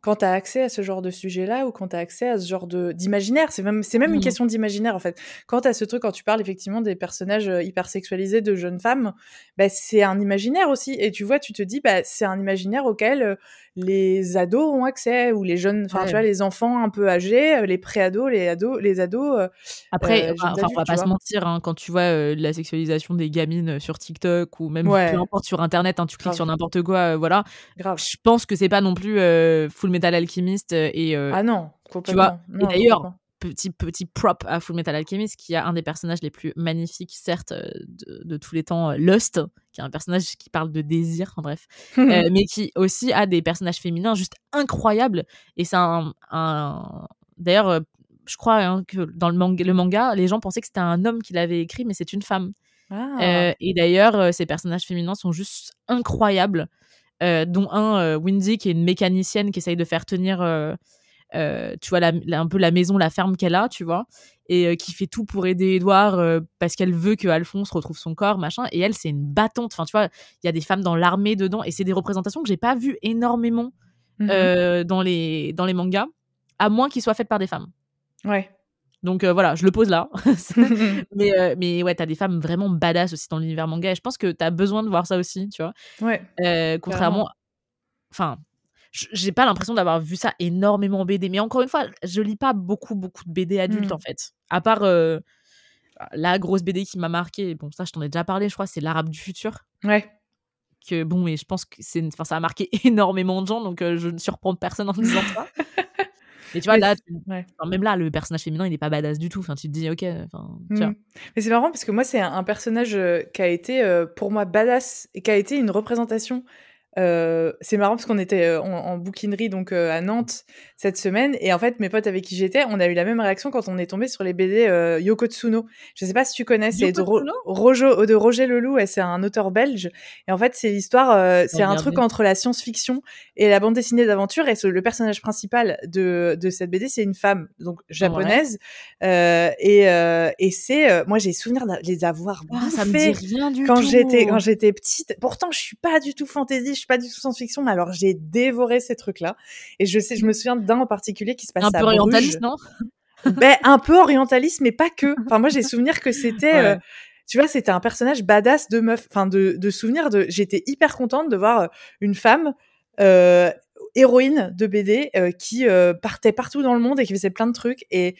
quand tu as accès à ce genre de sujet-là ou quand tu as accès à ce genre de d'imaginaire, c'est même c'est même une Mhm. question d'imaginaire en fait. Quand tu as ce truc, quand tu parles effectivement des personnages euh, hyper sexualisés de jeunes femmes, bah, c'est un imaginaire aussi. Et tu vois, tu te dis, bah, c'est un imaginaire auquel euh, les ados ont accès ou les jeunes, enfin Ouais. tu vois, les enfants un peu âgés, euh, les pré-ados, les ados, les ados. Après, euh, enfin, on va adultes, pas se mentir, hein, quand tu vois euh, la sexualisation des gamines sur TikTok ou même Ouais. peu importe sur Internet, hein, tu cliques Grave. sur n'importe quoi, euh, voilà. Grave. Je pense que c'est pas non plus euh, Full Metal Alchemist euh, et euh, Ah non, tu complètement. Et d'ailleurs, petit petit prop à Full Metal Alchemist qui a un des personnages les plus magnifiques certes euh, de, de tous les temps Lust qui est un personnage qui parle de désir enfin bref euh, mais qui aussi a des personnages féminins juste incroyables et c'est un, un- d'ailleurs je crois hein, que dans le manga, le manga les gens pensaient que c'était un homme qui l'avait écrit mais c'est une femme Ah. Euh, et d'ailleurs ces personnages féminins sont juste incroyables dont un euh, Windy qui est une mécanicienne qui essaye de faire tenir euh, euh, tu vois la, la- un peu la maison la ferme qu'elle a tu vois et euh, qui fait tout pour aider Edouard euh, parce qu'elle veut que Alphonse retrouve son corps machin et elle c'est une battante enfin tu vois il y a des femmes dans l'armée dedans et c'est des représentations que j'ai pas vues énormément Mhm. euh, dans les dans les mangas à moins qu'ils soient faites par des femmes Ouais. Donc euh, voilà je le pose là mais euh, mais ouais t'as des femmes vraiment badass aussi dans l'univers manga et je pense que t'as besoin de voir ça aussi tu vois ouais. euh, contrairement enfin j'ai pas l'impression d'avoir vu ça énormément en BD mais encore une fois je lis pas beaucoup beaucoup de BD adultes Mm. en fait à part la grosse BD qui m'a marqué bon ça je t'en ai déjà parlé je crois c'est l'arabe du futur Ouais. que bon mais je pense que c'est ça a marqué énormément de gens donc je ne surprends personne en disant ça et tu vois Mais là ouais. enfin, même là le personnage féminin il est pas badass du tout enfin tu te dis ok enfin tu vois Mm. Mais c'est marrant parce que moi, c'est un, un personnage euh, qui a été euh, pour moi badass et qui a été une représentation. Euh, c'est marrant parce qu'on était euh, en, en bouquinerie donc euh, à Nantes cette semaine. Et en fait mes potes avec qui j'étais on a eu la même réaction quand on est tombé sur les BD euh, Yoko Tsuno je sais pas si tu connais c'est de, Ro- Rojo- de Roger Leloup et c'est un auteur belge. Et en fait c'est l'histoire c'est un truc entre la science-fiction et la bande dessinée d'aventure. Et ce- le personnage principal de, de cette BD c'est une femme donc japonaise. euh, et, et c'est moi j'ai souvenir de les avoir Ah, ça me bouffés dit rien du quand j'étais quand j'étais petite. Pourtant je suis pas du tout fantasy je suis pas du tout science-fiction mais alors j'ai dévoré ces trucs là et je sais je me souviens d'un en particulier qui se passe un à peu orientaliste non? Ben, un peu orientaliste mais pas que. Enfin moi j'ai souvenir que c'était Ouais. euh, tu vois c'était un personnage badass de meuf. Enfin de, de souvenir de j'étais hyper contente de voir euh, une femme euh, héroïne de BD euh, qui partait partout dans le monde et qui faisait plein de trucs. Et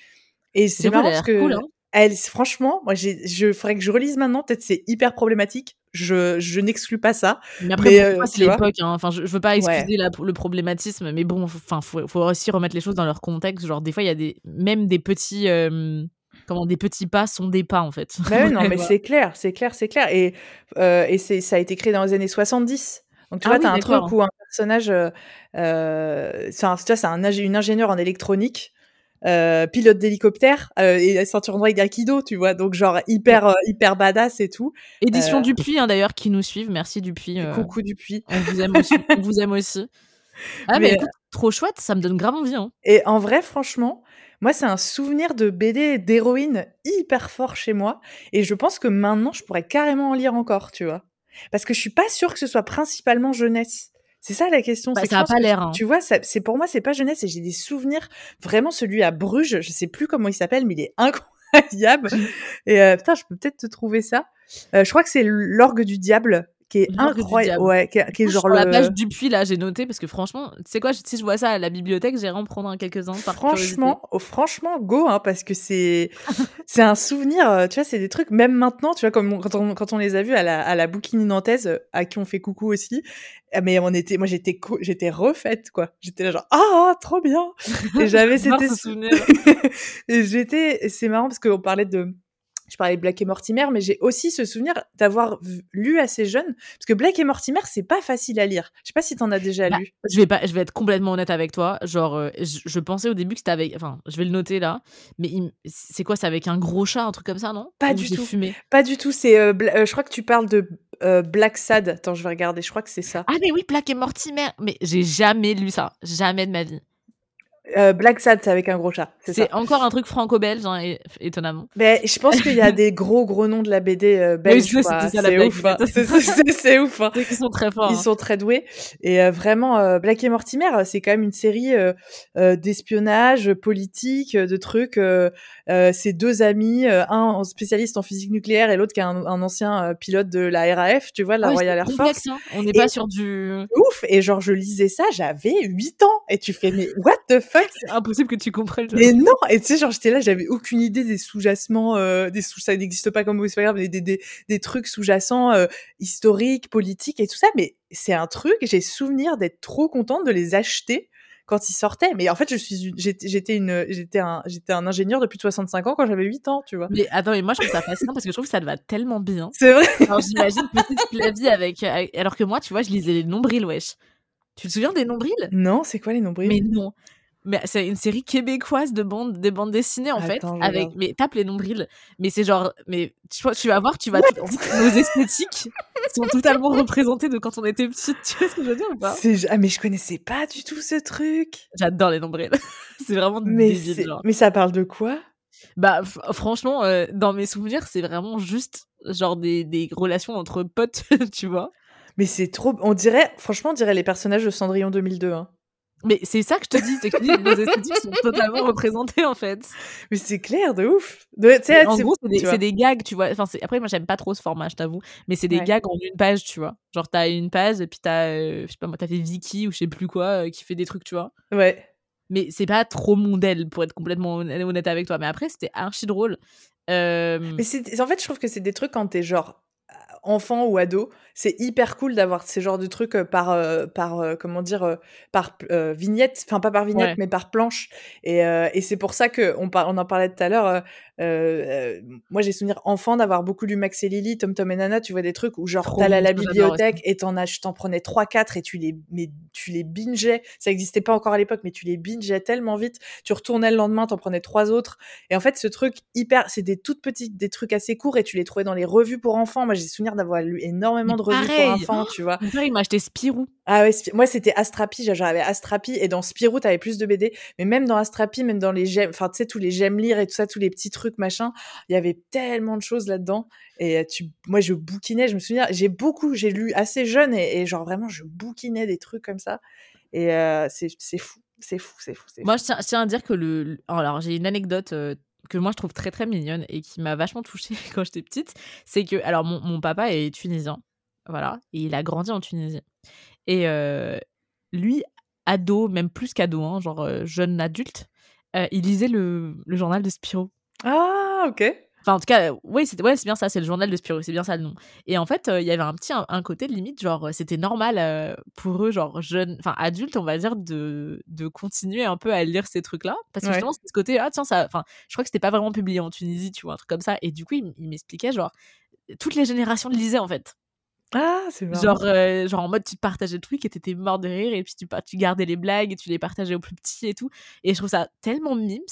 et c'est marrant parce que cool, hein. Elle, franchement, moi, je ferais que je relise maintenant. Peut-être c'est hyper problématique. Je, je n'exclus pas ça. Mais après, euh, c'est l'époque. hein. Enfin, je, je veux pas excuser Ouais. la- le problématisme, mais bon, enfin, faut, faut aussi remettre les choses dans leur contexte. Genre, des fois, il y a des, même des petits, euh, comment, des petits pas sont des pas en fait. Bah oui, non, mais c'est clair, c'est clair, c'est clair. Et, euh, et c'est, ça a été créé dans les années 70. Donc, tu Ah vois, oui, t'as un truc où un personnage, euh, euh, c'est un, tu vois, c'est un, une ingénieure en électronique, euh, pilote d'hélicoptère, euh, et ceinture noire d'aikido, tu vois. Donc, genre, hyper, euh, hyper badass et tout. Édition Euh, Dupuis, hein, d'ailleurs, qui nous suivent. Merci Dupuis. Coucou Dupuis. on vous aime aussi. on vous aime aussi. Ah, mais, Mais, écoute, trop chouette, ça me donne grave envie. Hein. Et en vrai, franchement, Moi, c'est un souvenir de BD d'héroïne hyper fort chez moi et je pense que maintenant, je pourrais carrément en lire encore, tu vois? Parce que je suis pas sûre que ce soit principalement jeunesse. C'est ça la question, Bah, ça je a pense pas l'air, hein. tu vois, c'est pour moi, c'est pas jeunesse et j'ai des souvenirs vraiment celui à Bruges, je sais plus comment il s'appelle, mais il est incroyable et heu, putain, je peux peut-être te trouver ça. Heu, je crois que c'est L'Orgue du Diable qui est du incroyable, ouais, qui est est genre sur la page le Dupuis là, j'ai noté parce que franchement, tu sais quoi, si je vois ça à la bibliothèque, j'irai en prendre un quelques-uns par. Franchement, oh, franchement, go, hein, parce que c'est c'est un souvenir, heu, tu vois, c'est des trucs même maintenant, tu vois, comme on quand on quand on les a vus à la à la Bouquinie nantaise, heu, à qui on fait coucou aussi, ah mais on était moi j'étais j'étais refaite, quoi. J'étais là genre: «Ah, trop bien!» et j'avais c'était ce sou souvenir. et j'étais c'est marrant parce qu'on parlait de je parlais de Black et Mortimer, mais j'ai aussi ce souvenir d'avoir lu assez jeune, parce que Black et Mortimer, c'est pas facile à lire. Je sais pas si tu en as déjà Bah, lu? je vais pas je vais être complètement honnête avec toi, genre, heu, je je pensais au début que c'était avec enfin, je vais le noter là, mais il c'est quoi? C'est avec un gros chat, un truc comme ça, non? Pas Ou du tout, fumé? pas du tout, c'est, Bla heu, je crois que tu parles de, Black Sad. Attends, je vais regarder, je crois que c'est ça. Ah mais oui, Black et Mortimer! Mais j'ai jamais lu ça, jamais de ma vie. Heu, Black Sad, c'est avec un gros chat, c'est encore un truc franco-belge, hein, étonnamment. Beh, je pense qu'il y a des gros, gros noms de la BD, Oui, belge, C'est ouf, hein. mais C'est ouf, hein. c'est qu'ils sont très forts, Ils hein. sont très doués et heu, vraiment, Black et Mortimer, c'est quand même une série, d'espionnage, politique, de trucs, c'est 2 amis, un spécialiste en physique nucléaire et l'autre qui est un un ancien, pilote de la RAF, tu vois? De la Royal Air Force. On n'est pas sur du ouf et genre je lisais ça, j'avais 8 ans et tu fais: «Mais what the fuck?» C'est impossible que tu comprennes, Mais non! Et tu sais, genre, j'étais là, j'avais aucune idée des sous-jacements, heu, des sous ça n'existe pas comme mot, c'est pas grave, mais des des des trucs sous-jacents, heu, historiques, politiques et tout ça, mais c'est un truc, j'ai souvenir d'être trop contente de les acheter quand ils sortaient. Mais en fait, je suis j'étais une j'étais un j'étais un ingénieur de plus de 65 ans quand j'avais 8 ans, tu vois? Mais attends, mais moi je trouve ça fascinant parce que je trouve que ça te va tellement bien. C'est vrai? Alors j'imagine petite avec, heu, avec alors que moi, tu vois, je lisais les nombrils, wesh. Tu te souviens des nombrils? Non, c'est quoi les nombrils? Mais non. Mais c'est une série québécoise de bandes des bandes dessinées, en fait, Attends, avec mais tape les nombrils, mais c'est genre mais tu vas voir, tu vas en fait, nos esthétiques sont totalement représentées de quand on était petite, tu vois ce que je veux dire ou pas? Ah mais je connaissais pas du tout ce truc! J'adore les nombrils. C'est vraiment Mais débile, genre. mais ça parle de quoi? Bah, franchement, heu, dans mes souvenirs, c'est vraiment juste genre des des relations entre potes, tu vois? Mais c'est trop on dirait franchement, on dirait les personnages de Cendrillon 2002, hein. Mais c'est ça que je te dis, c'est que nos esthétiques sont totalement représentées, en fait. Mais c'est clair, de ouf! De en c'est gros, c'est des gags, tu vois? Enfin, après moi, j'aime pas trop ce format, je t'avoue, mais c'est des Ouais. gags en une page, tu vois? Genre, tu as une page et puis tu as, heu, je sais pas moi, tu as fait Vicky ou je sais plus quoi, heu, qui fait des trucs, tu vois? Ouais. Mais c'est pas trop mon déle, pour être complètement honn honnête avec toi. Mais après, c'était archi drôle. Mais c'est en fait, je trouve que c'est des trucs quand tu es genre, enfant ou ado, c'est hyper cool d'avoir ces genres de trucs, heu, par, heu, par, heu, comment dire? Par vignette, enfin pas par vignette, Ouais. mais par planche et et c'est pour ça qu'on par on en parlait tout à l'heure, heu heu, moi j'ai souvenir enfant d'avoir beaucoup lu Max et Lily, Tom Tom et Nana, tu vois? Des trucs où genre Trop tu allais à la bibliothèque et tu en ach tu en prenais 3-4 et tu les mais tu les bingeais. Ça existait pas encore à l'époque, mais tu les bingeais tellement vite. Tu retournais le lendemain, tu en prenais 3 autres et en fait, ce truc hyper c'est des toutes petites des trucs assez courts et tu les trouvais dans les revues pour enfants. Moi, j'ai souvenir d'avoir lu énormément Mais de revues pour enfants, tu vois? Il m'a acheté Spirou. Ah ouais, moi, c'était Astrapi, j'avais Astrapi et dans Spirou, tu avais plus de BD, mais même dans Astrapi, même dans les j'aime enfin, tu sais, tous les j'aime lire et tout ça, tous les petits trucs machin, il y avait tellement de choses là-dedans et tu moi, je bouquinais, je me souviens, j'ai beaucoup j'ai lu assez jeune et et genre vraiment, je bouquinais des trucs comme ça et heu, c'est c'est fou, c'est fou, c'est fou, c'est Moi, fou. je tiens je tiens à dire que le l alors j'ai une anecdote, que moi je trouve très, très mignonne et qui m'a vachement touchée quand j'étais petite. C'est que alors mon mon papa est tunisien, voilà et il a grandi en Tunisie et lui, ado, même plus qu'ado, hein, genre, jeune adulte, heu, il lisait le le journal de Spirou. Ah! OK. Enfin, en tout cas, oui, c'était ouais, c'est bien ça, c'est le journal de Spirou, c'est bien ça le nom et en fait, heu, il y avait un petit un un côté limite, genre, heu, c'était normal, heu, pour eux, genre jeunes enfin adultes, on va dire, de de continuer un peu à lire ces trucs-là. Parce que justement, c'était ce côté: «Ah tiens, ça» enfin, je crois que c'était pas vraiment publié en Tunisie, tu vois? Un truc comme ça et du coup, il il m'expliquait genre, toutes les générations le lisaient, en fait. Ah! C'est. Genre, genre en mode tu partageais le truc et tu étais mort de rire et puis tu tu gardais les blagues et tu les partageais aux plus petits et tout et je trouve ça tellement mimes,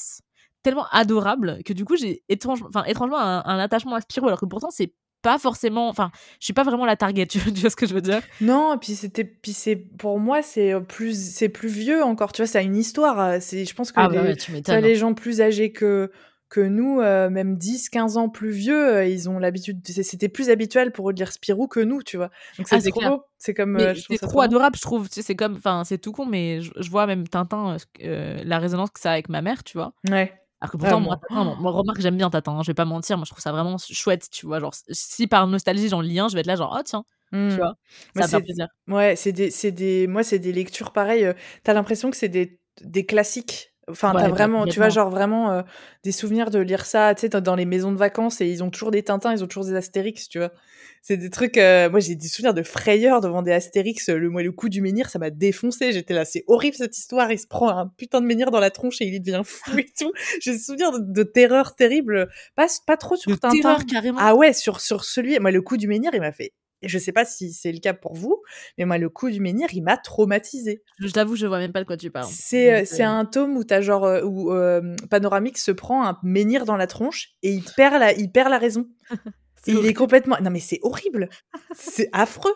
tellement adorable que du coup, j'ai étrange enfin étrangement un un attachement à Spirou alors que pourtant c'est pas forcément. Enfin, je suis pas vraiment la target, tu, vois ce que je veux dire? Non, et puis c'était, puis c'est pour moi c'est euh, plus, c'est plus vieux encore. Tu vois, ça a une histoire. Euh, c'est, je pense que ah bah les, ouais, tu m'étonnes. les gens plus âgés que que nous, euh, même 10, 15 ans plus vieux, ils ont l'habitude. C'était plus habituel pour eux de lire Spirou que nous, tu vois. Donc Ah, c'est trop. C'est comme. Euh, c'est trop adorable, je trouve. Tu sais, c'est comme, enfin, c'est tout con, mais je, je vois même Tintin, la résonance que ça a avec ma mère, tu vois. Ouais. Alors que pourtant, moi, moi. Remarque, j'aime bien Tintin, hein, je vais pas mentir, moi, je trouve ça vraiment chouette, tu vois. Genre, si par nostalgie, j'en lis un, je vais être là, genre, oh, tiens, tu Hmm. vois, ça plaisir. ouais, c'est des, c'est des, moi, c'est des lectures pareilles. euh, T'as l'impression que c'est des, des classiques. Enfin, Ouais, t'as vraiment, tu vois, genre vraiment euh, des souvenirs de lire ça, tu sais, dans les maisons de vacances et ils ont toujours des Tintins, ils ont toujours des Astérix, tu vois. C'est des trucs. euh, moi, j'ai des souvenirs de frayeur devant des Astérix. euh, Le, moi, le coup du menhir, ça m'a défoncé. J'étais là, c'est horrible cette histoire. Il se prend un putain de menhir dans la tronche et il devient fou et tout. J'ai des souvenirs de, de terreur terrible. Pas, pas trop sur De Tintin. terreur, carrément. Ah ouais, sur, sur celui. Moi, le coup du menhir, il m'a fait. Je sais pas si c'est le cas pour vous, mais moi, le coup du menhir, il m'a traumatisé. Je t'avoue, je vois même pas de quoi tu parles. C'est euh, c'est euh, un tome où t'as genre euh, où euh, Panoramix se prend un menhir dans la tronche et il perd la il perd la raison. Et il est horrible. complètement non mais c'est horrible, c'est affreux.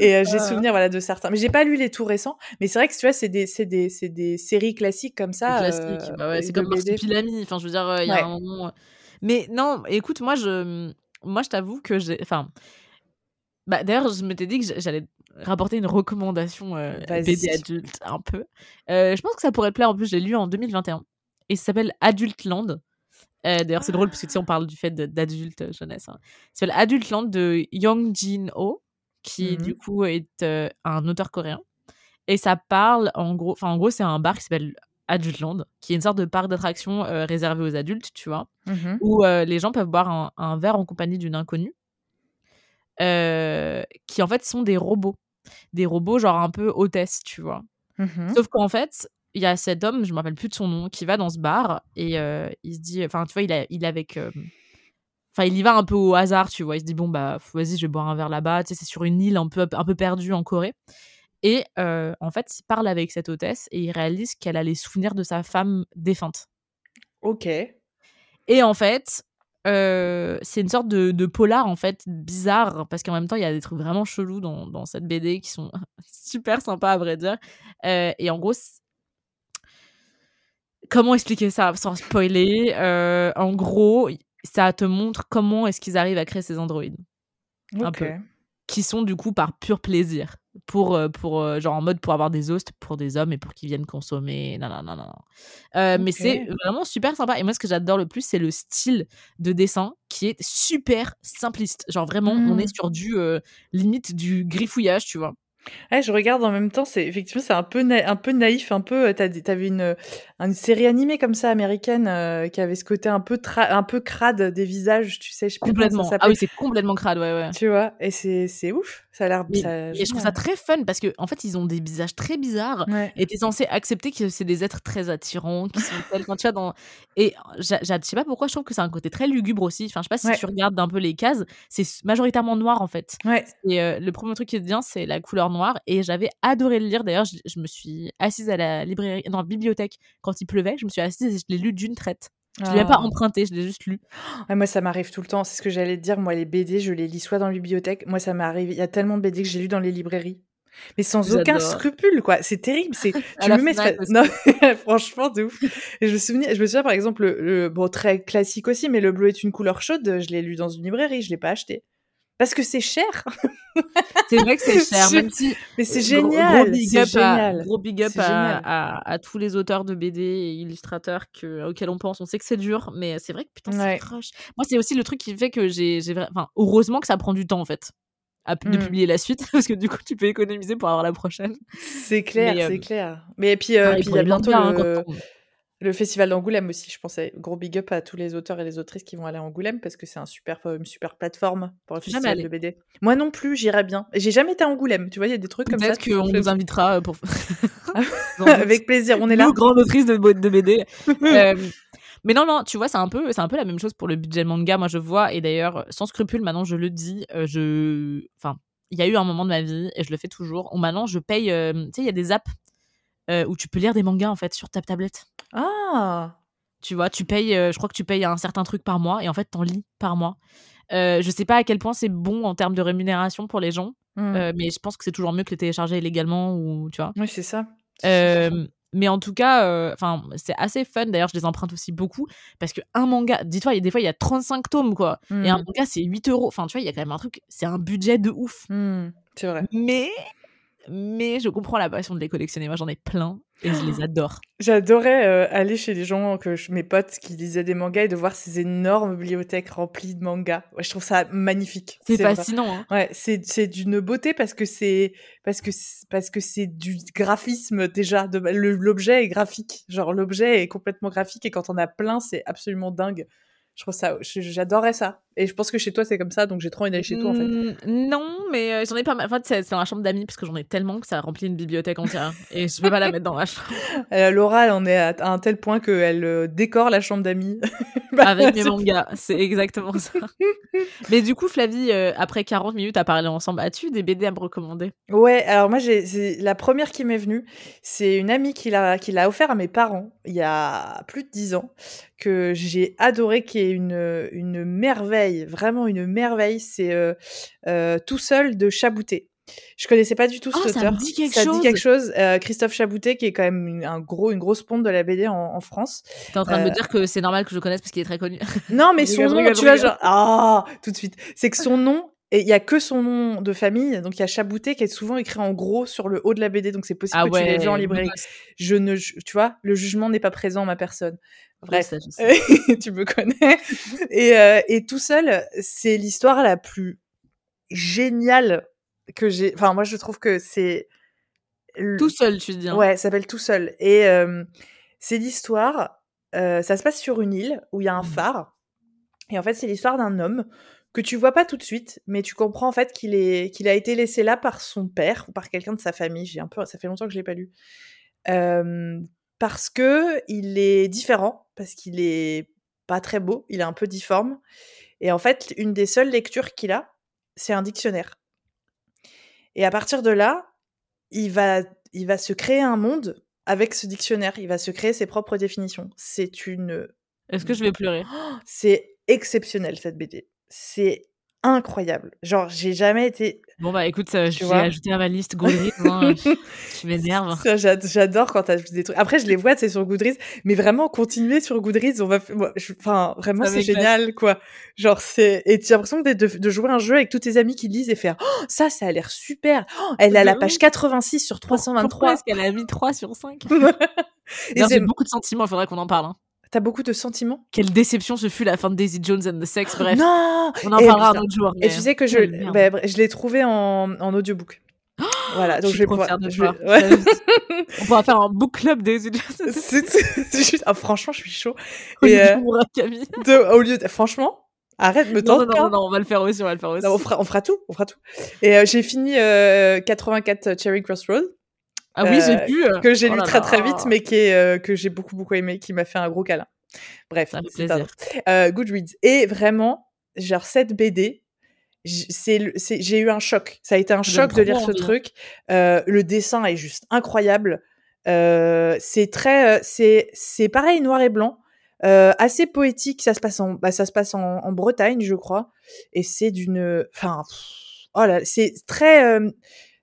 Et euh, j'ai Ah. souvenir voilà de certains, mais j'ai pas lu les tout récents. Mais c'est vrai que tu vois c'est des c'est des c'est des séries classiques comme ça. classique. euh, Bah ouais, et c'est comme. Marsupilami. Enfin, je veux dire, il y a Ouais. un moment. Mais non, écoute, moi, je, moi, je t'avoue que j'ai, enfin, bah, d'ailleurs, je m'étais dit que j'a- j'allais rapporter une recommandation euh, BD adulte un peu. Euh, je pense que ça pourrait te plaire. En plus, je l'ai lu en 2021 et ça s'appelle Adult Land. Euh, d'ailleurs, c'est drôle parce que tu sais, on parle du fait d'adulte euh, jeunesse. hein. Ça s'appelle Adult Land de Young Jin Ho, qui Mhm. du coup est euh, un auteur coréen. Et ça parle, en gros, enfin, en gros, c'est un bar qui s'appelle Adultland, qui est une sorte de parc d'attractions euh, réservé aux adultes, tu vois, Mhm. où les gens peuvent boire un, un verre en compagnie d'une inconnue, euh, qui en fait sont des robots. Des robots, genre un peu hôtesses, tu vois. Mhm. Sauf qu'en fait, il y a cet homme, je me rappelle plus de son nom, qui va dans ce bar et euh, il se dit, enfin, tu vois, il, a, il est avec. euh, Enfin, il y va un peu au hasard, tu vois. Il se dit, bon, bah, vas-y, je vais boire un verre là-bas. Tu sais, c'est sur une île un peu, un peu perdue en Corée. Et euh, en fait, il parle avec cette hôtesse et il réalise qu'elle a les souvenirs de sa femme défunte. Ok. Et en fait, euh, c'est une sorte de, de polar, en fait, bizarre, parce qu'en même temps, il y a des trucs vraiment chelous dans, dans cette BD qui sont super sympas, à vrai dire. Euh, et en gros, comment expliquer ça sans spoiler? Euh, En gros, ça te montre comment est-ce qu'ils arrivent à créer ces androïdes, un peu. qui sont du coup par pur plaisir. Pour, euh, pour euh, genre en mode pour avoir des hosts pour des hommes et pour qu'ils viennent consommer. Non, non, non, non. Euh, Mais c'est vraiment super sympa. Et moi, ce que j'adore le plus, c'est le style de dessin qui est super simpliste. Genre vraiment, on est sur du euh, limite du griffouillage, tu vois. Ouais, je regarde en même temps, c'est effectivement c'est un peu un peu naïf, un peu. t'avais une une série animée comme ça américaine euh, qui avait ce côté un peu un peu crade des visages, tu sais, je sais ça Complètement. Ah oui, c'est complètement crade, ouais, ouais. Tu vois, et c'est c'est ouf, ça a l'air ça et je trouve ça très fun parce que en fait, ils ont des visages très bizarres Ouais. et t'es censé accepter que c'est des êtres très attirants, qui sont tels quand tu dans et je sais pas pourquoi je trouve que c'est un côté très lugubre aussi. Enfin, je sais pas si Ouais. tu regardes un peu les cases, c'est majoritairement noir en fait. Ouais. Et euh, le premier truc qui est bien, c'est la couleur noire. Et j'avais adoré le lire. D'ailleurs, je, je me suis assise à la librairie, dans la bibliothèque quand il pleuvait. Je me suis assise et je l'ai lu d'une traite. Je l'ai même pas Ah. emprunté, je l'ai juste lu. Ouais, moi, ça m'arrive tout le temps. C'est ce que j'allais te dire. Moi, les BD, je les lis soit dans la bibliothèque. Moi, ça m'arrive. Il y a tellement de BD que j'ai lu dans les librairies. Mais sans aucun scrupule, quoi. C'est terrible. C'est, tu me mets, non, franchement, de ouf. Et je me souviens, je me souviens, par exemple, le, le- bon, très classique aussi, mais le bleu est une couleur chaude. Je l'ai lu dans une librairie. Je l'ai pas acheté. Parce que c'est cher. C'est vrai que c'est cher, Je- même si. Mais c'est génial. Gros big c'est up, à, génial. gros big up C'est à, génial. à- à tous les auteurs de BD et illustrateurs que, auxquels on pense. On sait que c'est dur, mais c'est vrai que putain, c'est Ouais. crush. Moi, c'est aussi le truc qui fait que j'ai. Enfin, heureusement que ça prend du temps en fait. à- de Mm. publier la suite parce que du coup tu peux économiser pour avoir la prochaine. C'est clair, Mais, euh, c'est clair. Mais puis, euh, puis il y a bientôt mangas, hein, quand le, tombe. Le festival d'Angoulême aussi, je pensais. Gros big up à tous les auteurs et les autrices qui vont aller à Angoulême parce que c'est un super, une super plateforme pour le festival de BD. Moi non plus, j'irais bien. J'ai jamais été à Angoulême, tu vois, il y a des trucs comme ça. Peut-être qu'on nous invitera euh, pour. Avec plaisir, on est là. Nous, grande autrice de, BD. Euh, mais non, non, tu vois, c'est un peu, c'est un peu la même chose pour le budget manga. Moi, je vois, et d'ailleurs, sans scrupule, maintenant, je le dis, euh, je, enfin, il y a eu un moment de ma vie, et je le fais toujours, où maintenant, je paye, euh, tu sais, il y a des apps euh, où tu peux lire des mangas, en fait, sur ta tablette. Ah Tu vois, tu payes, euh, je crois que tu payes un certain truc par mois, et en fait, t'en lis par mois. Euh, je sais pas à quel point c'est bon en termes de rémunération pour les gens, Mmh. euh, mais je pense que c'est toujours mieux que les télécharger illégalement ou tu vois. Oui, c'est ça. Euh, mais en tout cas, enfin, c'est assez fun. D'ailleurs, je les emprunte aussi beaucoup parce que un manga, dis-toi, des fois il y a 35 tomes quoi, et un Mmh. manga c'est 8 euros. Enfin, tu vois, il y a quand même un truc, c'est un budget de ouf. Mmh. C'est vrai. Mais, mais je comprends la passion de les collectionner. Moi, j'en ai plein et je les adore. J'adorais euh, aller chez les gens, que je- mes potes qui lisaient des mangas et de voir ces énormes bibliothèques remplies de mangas. Ouais, je trouve ça magnifique. C'est fascinant. Hein. Ouais, c'est c'est d'une beauté parce que c'est parce que parce que c'est du graphisme déjà. L'objet est graphique, genre l'objet est complètement graphique et quand on a plein, c'est absolument dingue. Je trouve ça, j'adorais ça. Et je pense que chez toi c'est comme ça, donc j'ai trop envie d'aller chez toi en fait. Mm, Non, mais euh, j'en ai pas mal. En fait, c'est dans la chambre d'amis parce que j'en ai tellement que ça remplit une bibliothèque entière. et je peux pas la mettre dans ma chambre. Euh, Laura, elle en est à, un tel point qu'elle euh, décore la chambre d'amis. Bah, Avec mes mangas. C'est exactement ça. mais du coup, Flavie, euh, après 40 minutes à parler ensemble, as-tu des BD à me recommander? Ouais, alors moi, j'ai, la première qui m'est venue, c'est une amie qui l'a, l'a offert à mes parents il y a plus de dix ans, que j'ai adoré, qui est une, une merveille, vraiment une merveille. C'est euh, euh, Tout seul de Chabouté. Je connaissais pas du tout Oh, cet ça me auteur. dit quelque ça chose. dit quelque chose. Euh, Christophe Chabouté, qui est quand même une, un gros, une grosse ponte de la BD en, en France. T'es en train de me Euh, dire que c'est normal que je le connaisse parce qu'il est très connu. Non, mais son nom, tu vois, genre, ah, tout de suite. C'est que son nom, et il y a que son nom de famille, donc il y a Chabouté qui est souvent écrit en gros sur le haut de la BD, donc c'est possible ah que tu l'aies ouais, vu en librairie. Je ne, tu vois, le jugement n'est pas présent en ma personne. Bref, sais, je sais. tu me connais. Et, euh, et tout seul, c'est l'histoire la plus géniale que j'ai. Enfin, moi, je trouve que c'est. le- Tout seul, tu dis. hein. Ouais, ça s'appelle Tout seul. Et euh, c'est l'histoire. euh, ça se passe sur une île où il y a un Mhm. phare. Et en fait, c'est l'histoire d'un homme que tu vois pas tout de suite, mais tu comprends en fait qu'il est qu'il a été laissé là par son père ou par quelqu'un de sa famille. J'ai un peu, ça fait longtemps que je l'ai pas lu. Euh, parce que il est différent, parce qu'il est pas très beau, il est un peu difforme. Et en fait, une des seules lectures qu'il a, c'est un dictionnaire. Et à partir de là, il va, il va se créer un monde avec ce dictionnaire. Il va se créer ses propres définitions. C'est une, Est-ce que je vais pleurer? C'est exceptionnel cette BD. C'est incroyable. Genre, j'ai jamais été. Bon bah écoute, j'ai vois? ajouté à ma liste Goodreads. hein. tu m'énerves. J'adore quand t'as des trucs. Après, je les vois, c'est sur Goodreads, mais vraiment continuer sur Goodreads, on va. je- Enfin, vraiment, c'est génial, quoi. Genre, c'est. Et tu as l'impression de, jouer un jeu avec tous tes amis qui lisent et faire oh, ça, ça a l'air super. Oh, elle De la page 86 sur Pour- Pourquoi 323. est-ce qu'elle a mis 3 sur 5 Et D'ailleurs, c'est- J'ai beaucoup de sentiments, il faudrait qu'on en parle. hein. T'as beaucoup de sentiments Quelle déception ce fut la fin de Daisy Jones and the Sex. Bref, Non on en Eh, parlera un autre jour. Et tu sais que je, quelle merde. bah, je l'ai trouvé en, en audiobook. voilà, donc je je vais pouvoir. je ouais. on pourra faire un book club Daisy Jones. Ah, franchement, je suis chaud. Au lieu euh, de au lieu de... Franchement, arrête, me tente non, non, non, on va le faire aussi, on va le faire aussi. Non, on, fera, on fera tout, on fera tout. Et euh, j'ai fini euh, 84 Cherry Crossroad, Ah oui, j'ai euh, vu. que j'ai Oh lu très très vite, mais qui est, euh, que j'ai beaucoup beaucoup aimé, qui m'a fait un gros câlin. Bref, c'est un. Euh, Goodreads. Et vraiment, genre cette BD, j'ai eu un choc. Ça a été un choc de lire ce truc. Euh, le dessin est juste incroyable. Euh, c'est très, euh, c'est pareil noir et blanc, euh, assez poétique. Ça se passe en, bah, ça se passe en, en Bretagne, je crois, et c'est d'une, enfin, oh là, c'est très, euh,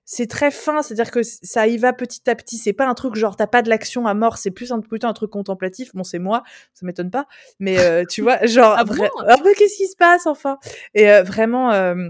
c'est très fin. C'est-à-dire que ça y va petit à petit. C'est pas un truc genre t'as pas de l'action à mort. C'est plus un plutôt un truc contemplatif. Bon, c'est moi, ça m'étonne pas, mais euh, tu vois, genre, Ah bon? mais qu'est-ce qui se passe enfin? Et euh, vraiment euh,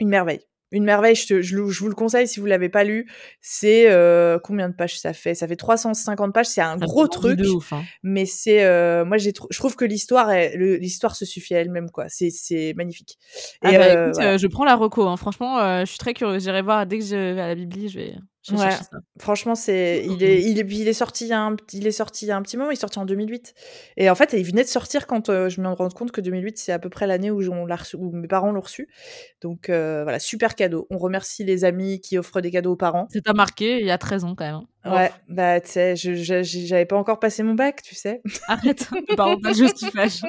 une merveille. Une merveille, je, te- je, vous le conseille si vous l'avez pas lu. C'est euh, combien de pages ça fait? Ça fait 350 pages. C'est un Ça gros truc, de ouf, hein. mais c'est euh, moi j'ai je trouve que l'histoire l'histoire se suffit à elle-même quoi. C'est c'est magnifique. Ah Et bah, euh, écoute, voilà. euh, je prends la reco. hein. Franchement, euh, je suis très curieuse. J'irai voir dès que je vais à la Bibli, je vais, Ouais. ça. Franchement, c'est il Mhm. est il est il est sorti il y a un petit- il est sorti il y a un petit moment, il est sorti en 2008. Et en fait, il venait de sortir quand euh, je me rends compte que 2008 c'est à peu près l'année où on reçu, où mes parents l'ont reçu. Donc euh, voilà, super cadeau. On remercie les amis qui offrent des cadeaux aux parents. Ça t'a marqué il y a 13 ans quand même. hein. Ouais, bah tu sais, j'avais pas encore passé mon bac, tu sais. Arrête, parenthèse justifage.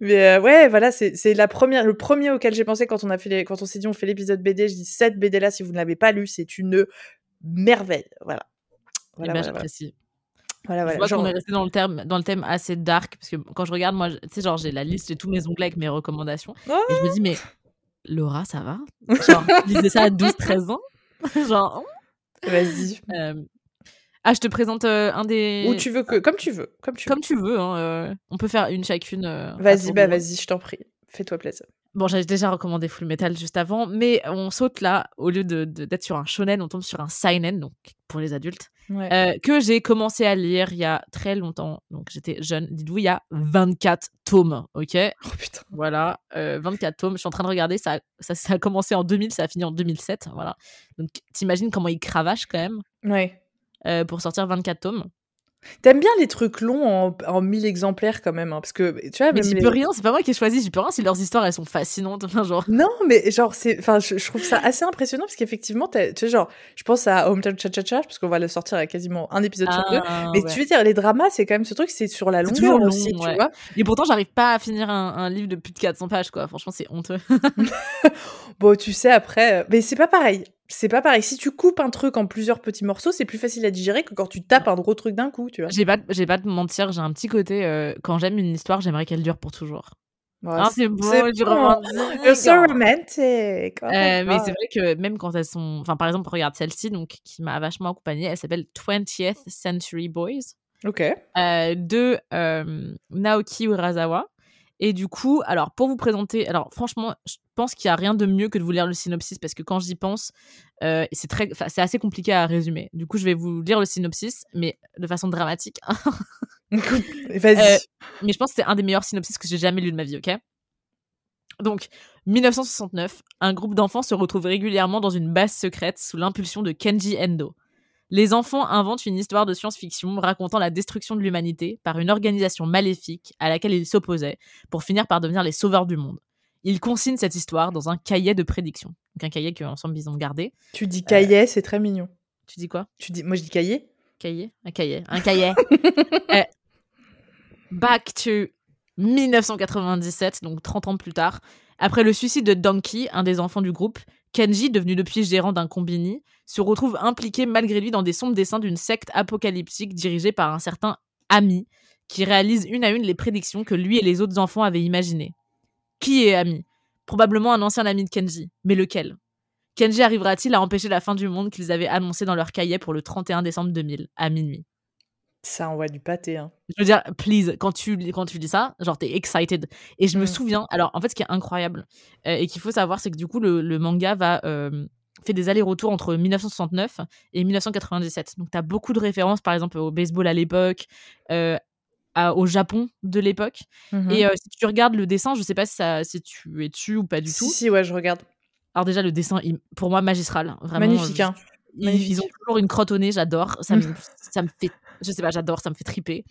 Mais euh, ouais, voilà, c'est c'est la première, le premier auquel j'ai pensé quand on a fait les, quand on s'est dit on fait l'épisode BD. Je dis cette BD là, si vous ne l'avez pas lu, c'est une merveille. Voilà. Eh Voilà, ben, voilà, voilà. j'apprécie. Voilà, Je voilà, vois qu'on genre est resté dans le terme dans le thème assez dark parce que quand je regarde, moi, je tu sais, genre, j'ai la liste, j'ai tous mes onglets avec mes recommandations et je me dis: «Mais Laura, ça va?» genre, lisais ça à 12-13 ans? Genre, Vas-y. hem, ah, je te présente, heu, un des tu veux que comme tu veux, comme tu veux. comme tu veux, hein, heu, on peut faire une chacune, Vas-y, bah, vas-y, je t'en prie. Fais-toi plaisir. Bon, j'avais déjà recommandé Fullmetal juste avant, mais on saute là, au lieu de de d'être sur un shonen, on tombe sur un seinen, donc pour les adultes, Ouais. heu, que j'ai commencé à lire il y a très longtemps, donc j'étais jeune. Dites-vous, il y a 24 tomes, OK? Oh putain. Voilà, heu, 24 tomes. Je suis en train de regarder, ça a ça ça a commencé en 2000, ça a fini en 2007, voilà. Donc tu imagines comment ils cravachent quand même, Ouais. heu, pour sortir 24 tomes. Tu aimes bien les trucs longs en en 1000 exemplaires quand même, hein, parce que tu vois, Mais j'y les peux rien, c'est pas moi qui ai choisi, j'y peux rien si leurs histoires, elles sont fascinantes, enfin genre non, mais genre c'est enfin je je trouve ça assez impressionnant parce qu'effectivement tu sais genre, je pense à Hometown Cha-Cha-Cha parce qu'on va le sortir à quasiment un épisode sur 2. ah Mais ouais. tu veux dire les dramas, c'est quand même ce truc, c'est sur la longueur long, aussi, tu vois? Et pourtant, j'arrive pas à finir un un livre de plus de 400 pages, quoi. Franchement, c'est honteux. Bon, tu sais après, heu, mais c'est pas pareil. C'est pas pareil. Si tu coupes un truc en plusieurs petits morceaux, c'est plus facile à digérer que quand tu tapes un gros truc d'un coup, tu vois? J'ai pas j'ai pas de mentir, j'ai un petit côté, heu, quand j'aime une histoire, j'aimerais qu'elle dure pour toujours. Ouais, Ah, c'est beau, c'est du romantique. You're so romantic. Oh Heu, mais c'est vrai que même quand elles sont enfin, par exemple, regarde celle-ci, donc qui m'a vachement accompagnée, elle s'appelle 20th Century Boys, OK. heu, de, Naoki Urasawa et du coup, alors pour vous présenter alors franchement, je pense qu'il y a rien de mieux que de vous lire le synopsis parce que quand j'y pense, heu, c'est très c'est assez compliqué à résumer. Du coup, je vais vous lire le synopsis, mais de façon dramatique. Écoute, Heu, vas-y. mais je pense que c'est un des meilleurs synopsis que j'ai jamais lu de ma vie, OK? Donc, 1969, un groupe d'enfants se retrouve régulièrement dans une base secrète sous l'impulsion de Kenji Endo. Les enfants inventent une histoire de science-fiction racontant la destruction de l'humanité par une organisation maléfique à laquelle ils s'opposaient pour finir par devenir les sauveurs du monde. Ils consignent cette histoire dans un cahier de prédiction. Donc un cahier qu'ensemble ils ont gardé. Tu dis cahier, c'est très mignon. Tu dis quoi? Tu dis moi je dis cahier? Cahier? Un cahier. Un cahier. Euh, back to 1997, donc 30 ans plus tard. Après le suicide de Donkey, un des enfants du groupe, Kenji, devenu depuis gérant d'un combini, se retrouve impliqué malgré lui dans des sombres dessins d'une secte apocalyptique dirigée par un certain Ami, qui réalise une à une les prédictions que lui et les autres enfants avaient imaginées. Qui est Ami? Probablement un ancien ami de Kenji, mais lequel? Kenji arrivera-t-il à empêcher la fin du monde qu'ils avaient annoncé dans leur cahier pour le 31 décembre 2000, à minuit? Ça envoie du pâté, hein. je veux dire, please, quand tu, quand tu dis ça, genre, t'es excited. Et je me Mm. souviens, alors, en fait, ce qui est incroyable euh, et qu'il faut savoir, c'est que du coup, le, le manga va euh, fait des allers-retours entre 1969 et 1997. Donc, t'as beaucoup de références, par exemple, au baseball à l'époque, euh, à- au Japon de l'époque. Mhm. Et euh, si tu regardes le dessin, je sais pas si, ça, si tu es dessus ou pas du si, tout. si, ouais, je regarde. Alors, déjà, le dessin, il- pour moi, magistral. Vraiment, Magnifique, hein. ils, Magnifique. ils ont toujours une crotte au nez, j'adore. Ça me, ça me fait, je sais pas, j'adore, ça me fait triper.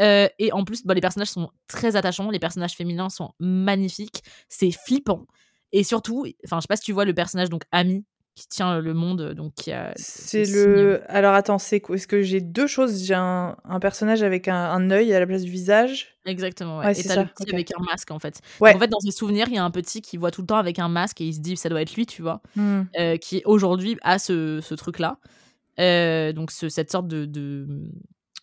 Euh, et en plus, bah, les personnages sont très attachants, les personnages féminins sont magnifiques, c'est flippant. Et surtout, enfin, je sais pas si tu vois le personnage donc Ami qui tient le monde, donc qui a. C'est le. Alors attends, c'est quoi Est-ce que j'ai deux choses J'ai un, un personnage avec un, un œil à la place du visage? Exactement, ouais. Ouais, et c'est t'as ça, le petit avec un masque en fait. Ouais. En fait, dans ses souvenirs, il y a un petit qui voit tout le temps avec un masque et il se dit ça doit être lui, tu vois. Hmm. euh, qui aujourd'hui a ce, ce truc-là. Euh, donc ce- cette sorte de, de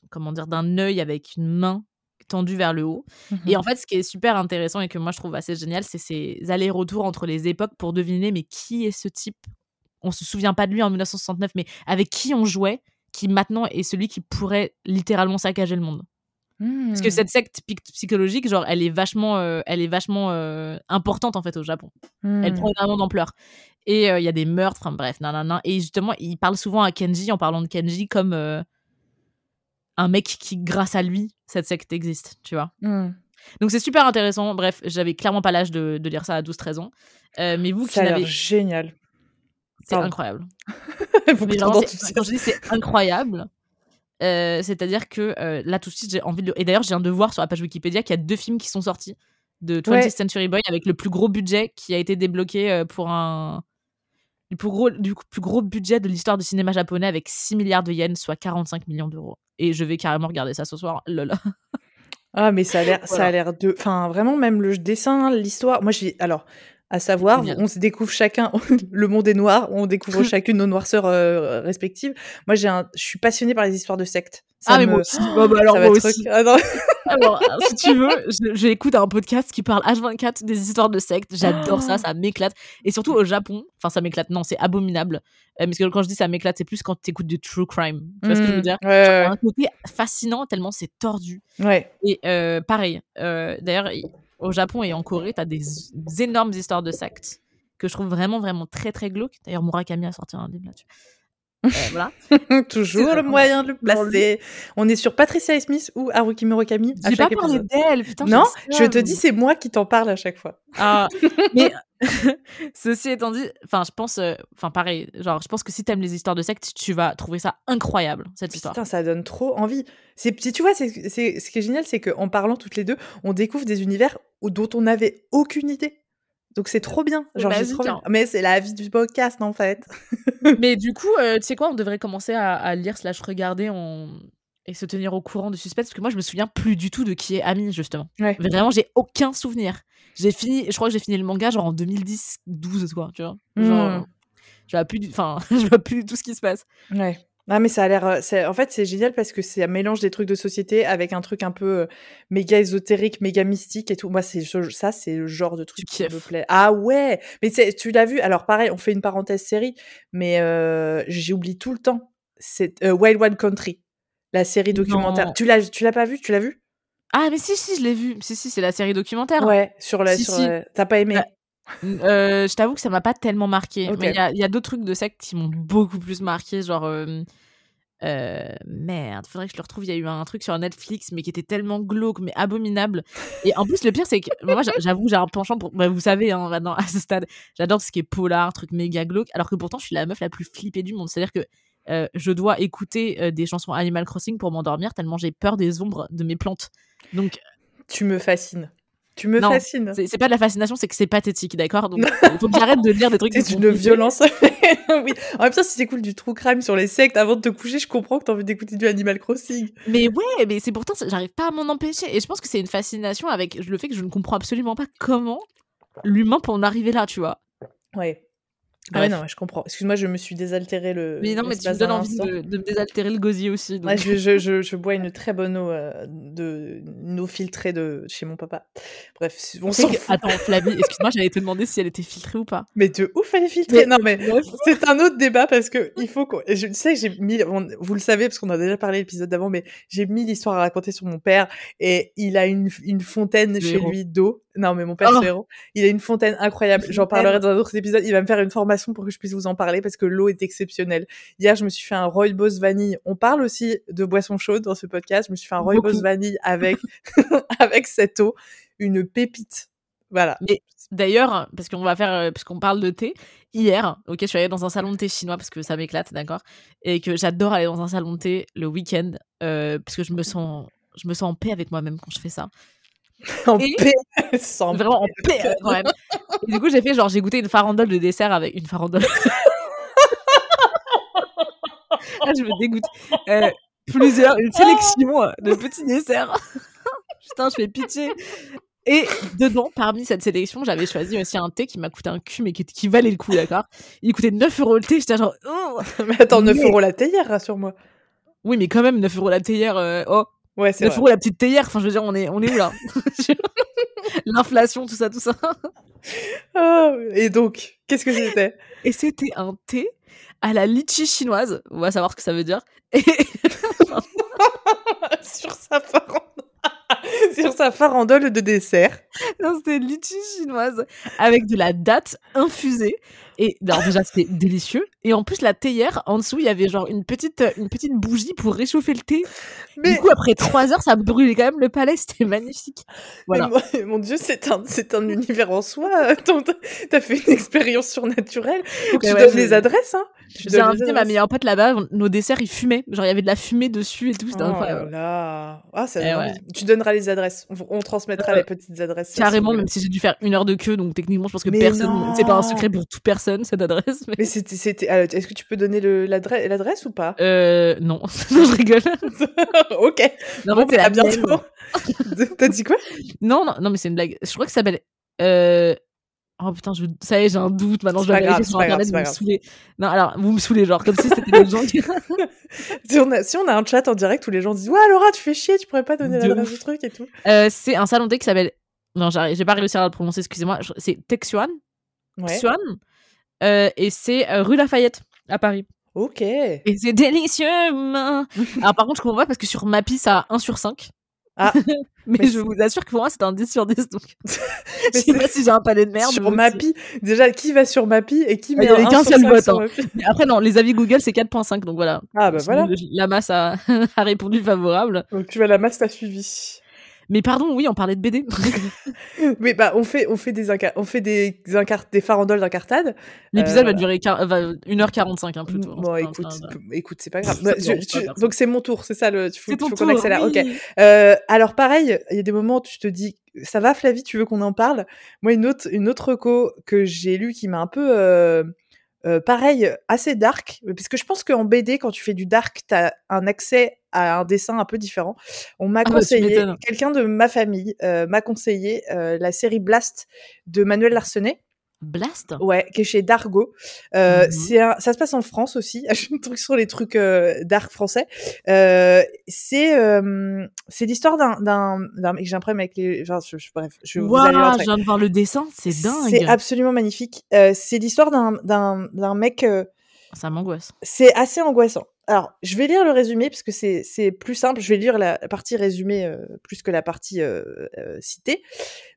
comment dire d'un œil avec une main tendue vers le haut. Mhm. Et en fait, ce qui est super intéressant et que moi je trouve assez génial, c'est ces allers-retours entre les époques pour deviner mais qui est ce type? On se souvient pas de lui en 1969, mais avec qui on jouait, qui maintenant est celui qui pourrait littéralement saccager le monde. Parce que Hmm. cette secte psychologique, genre, elle est vachement, euh, elle est vachement euh, importante en fait au Japon. Elle prend énormément d'ampleur. Et euh, il y a des meurtres, enfin bref, nanana. Et justement, il parle souvent à Kenji en parlant de Kenji comme euh, un mec qui, grâce à lui, cette secte existe, tu vois. Hmm. Donc c'est super intéressant. Bref, j'avais clairement pas l'âge de, de lire ça à 12-13 ans. Euh, mais vous qui Ça a l'air l'avez, génial. c'est incroyable. Vraiment, quand je dis c'est incroyable, c'est-à-dire que là tout de suite j'ai envie de. Et d'ailleurs, j'ai un devoir sur la page Wikipédia qu'il y a deux films qui sont sortis de 20th Ouais. Century Boy avec le plus gros budget qui a été débloqué pour un. Du plus, gros, du plus gros budget de l'histoire du cinéma japonais avec 6 milliards de yens, soit 45 millions d'euros. Et je vais carrément regarder ça ce soir. Lol. Ah, mais ça a l'air, ça a l'air de. Enfin, vraiment, même le dessin, l'histoire. Moi, j'ai. Alors, À savoir, on se découvre chacun le monde est noir, on découvre chacune nos noirceurs, heu, respectives. Moi, j'ai un je suis passionnée par les histoires de sectes. Ça Ah mais moi aussi. Bah, bah, alors moi aussi. ah. Alors, si tu veux, j'écoute un podcast qui parle H24 des histoires de sectes. J'adore ça, ça m'éclate. Et surtout au Japon, enfin ça m'éclate. Non, c'est abominable. Euh, parce que quand je dis ça m'éclate, c'est plus quand tu écoutes du true crime. Tu vois ce que je veux Mmh. dire? Ouais, Genre, ouais, Un côté fascinant tellement c'est tordu. ouais. Et euh, pareil, euh, d'ailleurs, au Japon et en Corée, t'as des, des énormes histoires de sectes que je trouve vraiment, vraiment très, très glauques. D'ailleurs, Murakami a sorti un livre là-dessus. Euh, voilà. Toujours le moyen de le lui. placer. On est sur Patricia Smith ou Haruki Murakami J'ai pas parlé d'elle, putain. Non, je te dis, c'est moi qui t'en parle à chaque fois. Ah, mais ceci étant dit, enfin, je pense, euh, enfin, pareil, genre, je pense que si t'aimes les histoires de sectes, tu vas trouver ça incroyable, cette histoire. Putain, ça donne trop envie. C'est, si tu vois, c'est, ce qui est génial, c'est qu'en parlant toutes les deux, on découvre des univers dont on n'avait aucune idée. Donc c'est trop bien. Genre, trop bien. hein. Mais c'est la vie du podcast, en fait. Mais du coup, euh, tu sais quoi, on devrait commencer à, à lire slash regarder en... et se tenir au courant du suspense, parce que moi, je me souviens plus du tout de qui est Ami, justement. Ouais. Vraiment, j'ai aucun souvenir. J'ai fini, je crois que j'ai fini le manga genre en 2010-12, quoi, tu vois. Genre, Mm. je vois plus, du- enfin, je vois plus tout ce qui se passe. Ouais. Ah mais ça a l'air, euh, en fait c'est génial parce que c'est un mélange des trucs de société avec un truc un peu euh, méga ésotérique, méga mystique et tout. Moi c'est ce- ça c'est le genre de truc qui me plaît. Ah ouais, mais tu l'as vu? Alors pareil, on fait une parenthèse série, mais euh, j'oublie tout le temps. C'est euh, Wild Wild Country, la série documentaire. Non. Tu l'as, tu l'as pas vu Tu l'as vu Ah, mais si, si, je l'ai vu. Si, si, c'est la série documentaire. Ouais, sur la, Si, sur si. T'as pas aimé? Bah, Euh, je t'avoue que ça m'a pas tellement marqué. Mais il y a, d'autres trucs de secte qui m'ont beaucoup plus marqué. Genre, euh, euh, merde, faudrait que je le retrouve. Il y a eu un truc sur Netflix, mais qui était tellement glauque, mais abominable. Et en plus, le pire, c'est que moi, j'a- j'avoue, j'ai un penchant pour. bah, vous savez, hein, maintenant, à ce stade, j'adore ce qui est polar, truc méga glauque. Alors que pourtant, je suis la meuf la plus flippée du monde. C'est-à-dire que. euh, je dois écouter euh, des chansons Animal Crossing pour m'endormir tellement j'ai peur des ombres de mes plantes. Donc Tu me fascines. Tu me Non, fascines. c'est pas de la fascination, c'est que c'est pathétique, d'accord? Donc il faut que j'arrête de lire des trucs C'est une violence. oui. En même temps, si t'écoutes du true crime sur les sectes avant de te coucher, je comprends que t'as envie d'écouter du Animal Crossing. Mais ouais, mais c'est pourtant, j'arrive pas à m'en empêcher. Et je pense que c'est une fascination avec le fait que je ne comprends absolument pas comment l'humain peut en arriver là, tu vois? Ouais. Ah ouais, non, je comprends. Excuse-moi, je me suis désaltéré le. Mais non, mais tu me donnes envie de, de me désaltérer le gosier aussi. donc. Ouais, je, je, je, je bois une très bonne eau, euh, de, une eau filtrée de chez mon papa. Bref, on s'en que-. Attends, Flavie, excuse-moi, j'allais te demander si elle était filtrée ou pas. Mais de ouf, elle est filtrée. Mais- Non, mais c'est un autre débat parce que il faut qu'on. Je sais que j'ai mis. on- vous le savez parce qu'on a déjà parlé l'épisode d'avant, mais j'ai mis l'histoire à raconter sur mon père et il a une, une fontaine chez héros. lui d'eau. Non, mais mon père, Oh. c'est le héros. Il a une fontaine incroyable. J'en parlerai dans un autre épisode. Il va me faire une formation pour que je puisse vous en parler parce que l'eau est exceptionnelle. Hier, je me suis fait un rooibos vanille. On parle aussi de boissons chaudes dans ce podcast. Je me suis fait un rooibos vanille avec, avec cette eau. Une pépite. Voilà. Mais d'ailleurs, parce qu'on va faire, euh, parce qu'on parle de thé, hier, ok, je suis allée dans un salon de thé chinois parce que ça m'éclate, d'accord, et que j'adore aller dans un salon de thé le week-end euh, parce que je me sens, je me sens en paix avec moi-même quand je fais ça. En Et- paix. Sans Vraiment en paix moi-même. Et du coup, j'ai fait genre, j'ai goûté une farandole de dessert avec une farandole. ah, je me dégoûte. Euh, plusieurs, une sélection euh, de petits desserts. Putain, je fais pitié. Et dedans, parmi cette sélection, j'avais choisi aussi un thé qui m'a coûté un cul, mais qui, qui valait le coup, d'accord? Il coûtait 9 euros le thé, j'étais genre, oh Mais attends, 9 Mais- euros la théière, rassure-moi. Oui, mais quand même, 9 euros la théière, euh, oh Ouais, c'est 9 vrai. euros la petite théière, enfin, je veux dire, on est, on est où là L'inflation, tout ça, tout ça. Ah, et donc, qu'est-ce que c'était? Et c'était un thé à la litchi chinoise. On va savoir ce que ça veut dire. Et Sur sa farandole. Sur sa farandole de dessert. non, c'était litchi chinoise avec de la date infusée. Et alors déjà, c'était délicieux. Et en plus, la théière, en dessous, il y avait genre une petite, une petite bougie pour réchauffer le thé. Mais, Du coup, après trois heures, ça brûlait quand même le palais. C'était magnifique. Voilà. moi- mon dieu, c'est un, c'est un univers en soi. Attends, t'as- fait une expérience surnaturelle. Faut que tu ouais, donnes les adresses, hein. J'ai invité ma adresses. meilleure pote là-bas. Nos desserts, ils fumaient. Genre, il y avait de la fumée dessus et tout. C'était Oh incroyable. là. Ah, ça Eh ouais. Tu donneras les adresses. On, on transmettra Euh, les petites adresses. Carrément, même si j'ai dû faire une heure de queue, donc techniquement, je pense que Mais personne, c'est pas un secret pour toute personne cette adresse. Mais... Mais c'était, Est-ce que tu peux donner l'adresse, ou pas? Euh, non, je rigole. Ok. Non, Bon, à la bientôt. T'as dit quoi? Non, non, non, mais c'est une blague. Je crois que ça s'appelle. Euh... Oh putain, je... ça y est, j'ai un doute. Maintenant, je vais vérifier sur internet, vous me saoulez. Non, alors, vous me saoulez, genre, comme si c'était des gens qui. Si on, a, si on a un chat en direct où les gens disent Ouais, Laura, tu fais chier, tu pourrais pas donner l'adresse du truc et tout. Euh, c'est un salon de thé qui s'appelle. Non, j'ai pas réussi à le prononcer, excusez-moi. C'est Texuan. Ouais. Texuan. Euh, et c'est euh, rue Lafayette, à Paris. Ok. Et c'est délicieux. Alors, par contre, je comprends pas parce que sur Mappy, ça a 1 sur 5. Ah. mais, Mais je vous assure que pour moi, c'est un 10 sur 10. Donc, je sais pas si j'ai un palais de merde. sur Mappy, déjà, qui va sur Mappy et qui Ah, met avait un qu'un 1 sur seul 5 vote, hein. Après, non, les avis Google, c'est 4.5. Donc voilà. Ah bah voilà. La masse a, a répondu favorable. Donc tu vois, la masse t'a suivi. Mais pardon, oui, on parlait de BD. Mais bah, on fait, on fait des, on fait des, des farandoles d'incartade. L'épisode Euh, va durer quar- va 1h45 hein, plutôt. Bon, Enfin, écoute, écoute, c'est pas grave. Bah, je- pas tu- personne. donc c'est mon tour, c'est ça le. Il faut, C'est ton il faut qu'on tour, accélère. Ok. Euh, alors pareil, il y a des moments où tu te dis, ça va Flavie, tu veux qu'on en parle? Moi, une autre, une autre reco que j'ai lue qui m'a un peu, euh, euh, pareil, assez dark, parce que je pense qu'en BD, quand tu fais du dark, t'as un accès à un dessin un peu différent. On m'a Ah bah, conseillé, quelqu'un de ma famille euh, m'a conseillé euh, la série Blast de Manuel Larsenet. Blast? Ouais, qui est chez Dargo. Euh, c'est un- ça se passe en France aussi. Je me truc sur les trucs euh, dark français. Euh, c'est c'est l'histoire d'un. J'ai un problème avec les. Enfin, je, je- bref, je vous allez je viens de voir le dessin, c'est dingue. C'est absolument magnifique. C'est l'histoire d'un mec. Ça m'angoisse. c'est assez angoissant. Alors, je vais lire le résumé parce que c'est plus simple. Je vais lire la partie résumée euh, plus que la partie euh, euh, citée.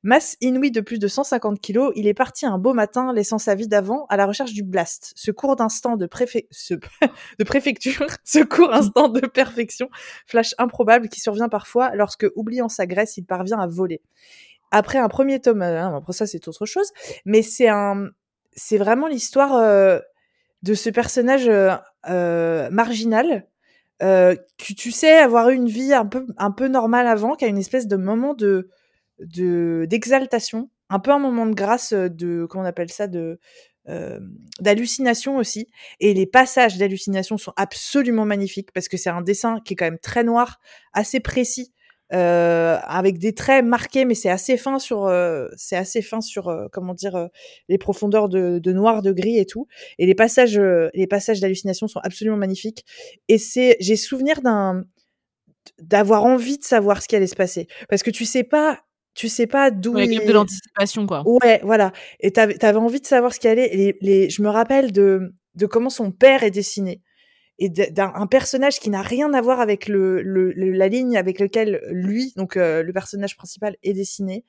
Masse inouïe de plus de 150 kilos, il est parti un beau matin, laissant sa vie d'avant à la recherche du blast. Ce court d'instant de, préfé- ce- de préfecture, ce court instant de perfection, flash improbable qui survient parfois lorsque, oubliant sa graisse, il parvient à voler. Après un premier tome, euh, hein, après ça c'est autre chose, mais c'est un, c'est vraiment l'histoire euh, de ce personnage euh, euh, marginal euh, qui tu sais avoir eu une vie un peu un peu normale avant, qui a une espèce de moment de de d'exaltation, un peu un moment de grâce, de comment on appelle ça, de d'hallucination aussi. Et les passages d'hallucination sont absolument magnifiques parce que c'est un dessin qui est quand même très noir, assez précis. Euh, avec des traits marqués, mais c'est assez fin sur, euh, c'est assez fin sur, euh, comment dire, euh, les profondeurs de, de noir, de gris et tout. Et les passages, euh, les passages d'hallucination sont absolument magnifiques. Et c'est, j'ai souvenir d'un, d'avoir envie de savoir ce qui allait se passer, parce que tu sais pas, tu sais pas d'où. Ouais, il de l'anticipation, quoi. Ouais, voilà. Et t'avais avais envie de savoir ce qui allait. Les, les, je me rappelle de, de comment son père est dessiné. Et d'un un personnage qui n'a rien à voir avec le, le, le- la ligne avec lequel lui, donc euh, le personnage principal, est dessiné.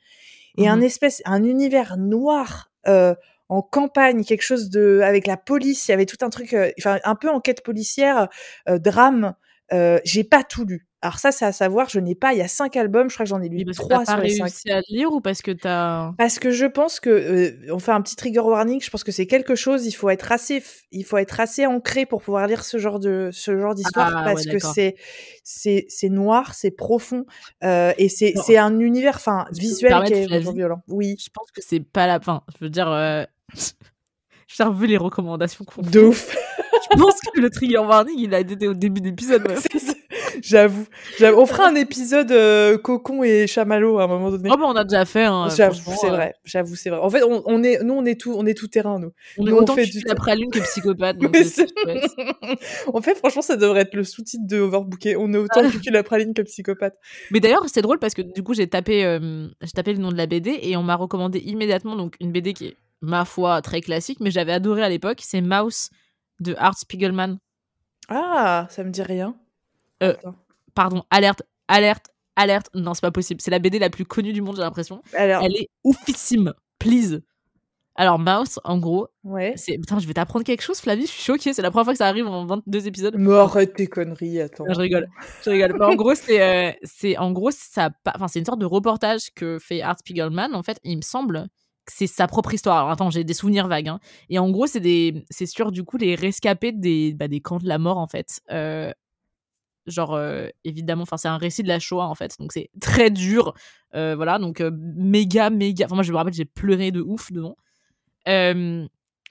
Et un Mhm. espèce, un univers noir euh, en campagne, quelque chose de, avec la police. Il y avait tout un truc, euh, enfin un peu enquête policière, euh, drame. Euh, J'ai pas tout lu. Alors ça, c'est à savoir, je n'ai pas. Il y a cinq albums, je crois que j'en ai lu trois sur les cinq. réussi à lire ou parce que t'as. Parce que je pense que euh, on fait un petit trigger warning. Je pense que c'est quelque chose. Il faut être assez, il faut être assez ancré pour pouvoir lire ce genre de ce genre d'histoire Ah, parce ouais, que c'est c'est c'est noir, c'est profond euh, et c'est c'est un univers, enfin visuel qui est vraiment violent. Oui, Je pense que c'est pas la fin. Je veux dire, euh... j'ai revu les recommandations qu'on de ouf. Je pense que le trigger warning, il a été au début de l'épisode. meuf. C'est ça. J'avoue. On fera un épisode euh, cocon et chamallow à un moment donné. Oh, bah, on a déjà fait. Hein, J'avoue, c'est euh, vrai. J'avoue, c'est vrai. En fait, on, on est, nous, on est tout, on est tout terrain, nous. On est Nous, on autant fait fait du- la praline que psychopathe. donc en fait, franchement, ça devrait être le sous-titre de Overbooké. On est autant cucu la praline que psychopathe. Mais d'ailleurs, c'est drôle parce que du coup, j'ai tapé, euh, j'ai tapé le nom de la BD et on m'a recommandé immédiatement donc une BD qui est, ma foi, très classique, mais j'avais adoré à l'époque. C'est Mouse de Art Spiegelman. Ah, ça me dit rien. Euh. Pardon, alerte, alerte, alerte. Non, c'est pas possible. C'est la BD la plus connue du monde, j'ai l'impression. Alors, Elle est oufissime. Please. Alors, Mouse, en gros, ouais. c'est. Putain, je vais t'apprendre quelque chose, Flavie. Je suis choquée. C'est la première fois que ça arrive en 22 épisodes. Mais arrête tes conneries, attends. Non, je rigole. Je rigole. Mais en gros, c'est, euh, c'est, en gros, ça, enfin, c'est une sorte de reportage que fait Art Spiegelman. En fait, il me semble que c'est sa propre histoire. Alors, attends, j'ai des souvenirs vagues. hein. Et en gros, c'est des, c'est sur du coup les rescapés des, bah, des camps de la mort en fait. Euh, genre, euh, évidemment, enfin, c'est un récit de la Shoah en fait. Donc c'est très dur. Euh, voilà, donc euh, méga, méga. Enfin, moi, je me rappelle, j'ai pleuré de ouf devant.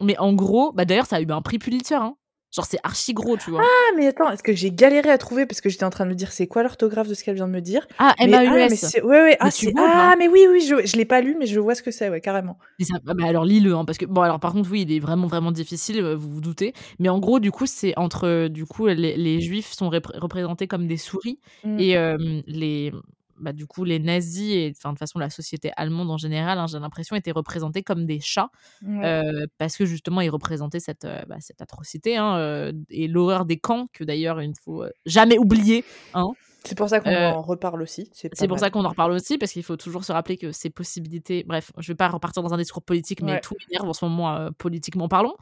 Mais en gros, bah d'ailleurs, ça a eu un prix Pulitzer. Hein. Genre, c'est archi gros, tu vois. Ah, mais attends, est-ce que j'ai galéré à trouver parce que j'étais en train de me dire c'est quoi l'orthographe de ce qu'elle vient de me dire? Ah, Mais ah, mais ouais, ouais, ah, Mais vois ah, pas mais oui, oui, je je l'ai pas lu, mais je vois ce que c'est, ouais, carrément. Mais ça- ah bah alors lis-le, hein, parce que bon alors par contre oui il est vraiment vraiment difficile, euh, vous vous doutez, mais en gros du coup c'est entre euh, du coup les, les juifs sont repré- représentés comme des souris Mmh. et euh, les bah du coup les nazis et enfin de toute façon la société allemande en général hein, j'ai l'impression étaient représentés comme des chats Ouais. euh, parce que justement ils représentaient cette euh, bah, cette atrocité hein, euh, et l'horreur des camps que d'ailleurs il ne faut jamais oublier hein. C'est pour ça qu'on en reparle aussi, c'est pour mal. ça qu'on en reparle aussi, parce qu'il faut toujours se rappeler que ces possibilités. Bref, je vais pas repartir dans un discours politique, mais Ouais. tout m'énerve en ce moment, politiquement parlant.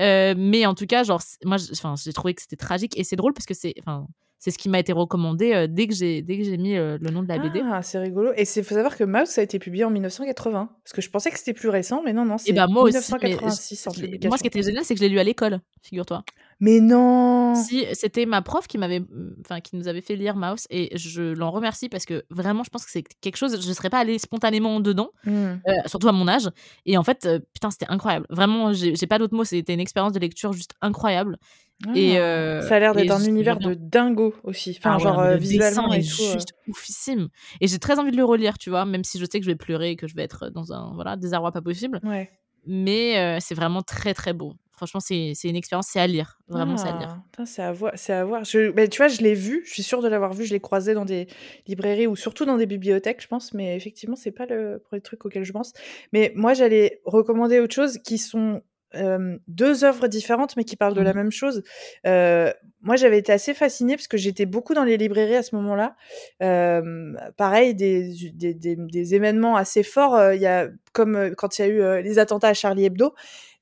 Euh, mais en tout cas, genre, moi, j'ai trouvé que c'était tragique et c'est drôle parce que c'est, enfin, c'est ce qui m'a été recommandé euh, dès que j'ai, dès que j'ai mis euh, le nom de la BD. Ah, c'est rigolo et c'est faut savoir que Mouse ça a été publié en 1980 parce que je pensais que c'était plus récent, mais non, non, Et c'est bah moi aussi, mais 1986 en je l'ai- publication. moi, ce qui était génial, c'est que je l'ai lu à l'école, figure-toi. Mais non! Si, c'était ma prof qui m'avait, enfin, qui nous avait fait lire Mouse et je l'en remercie parce que vraiment, je pense que c'est quelque chose, je serais pas allée spontanément dedans. Mmh. Euh, surtout à mon âge. Et en fait, euh, putain, c'était incroyable. Vraiment, j'ai pas d'autres mots. C'était une expérience de lecture juste incroyable. Et Ah, euh, ça a l'air et d'être un univers de dingo aussi. Enfin, Ah ouais, genre non, mais euh, le visuellement dessin et est tout. euh. juste oufissime. Et j'ai très envie de le relire, tu vois, même si je sais que je vais pleurer et que je vais être dans un voilà désarroi pas possible. Ouais. Mais euh, c'est vraiment très très beau. Franchement, c'est c'est une expérience, c'est à lire. Vraiment, c'est à lire. Ah, c'est à voir. C'est à voir. Je, mais tu vois, je l'ai vu. Je suis sûre de l'avoir vu. Je l'ai croisé dans des librairies ou surtout dans des bibliothèques, je pense. Mais effectivement, c'est pas le premier truc auquel je pense. Mais moi, j'allais recommander autre chose qui sont euh, deux œuvres différentes, mais qui parlent de la Mhm. même chose. Euh, moi, j'avais été assez fascinée parce que j'étais beaucoup dans les librairies à ce moment-là. Euh, pareil, des, des, des, des événements assez forts. Il y a comme quand il y a eu les attentats à Charlie Hebdo.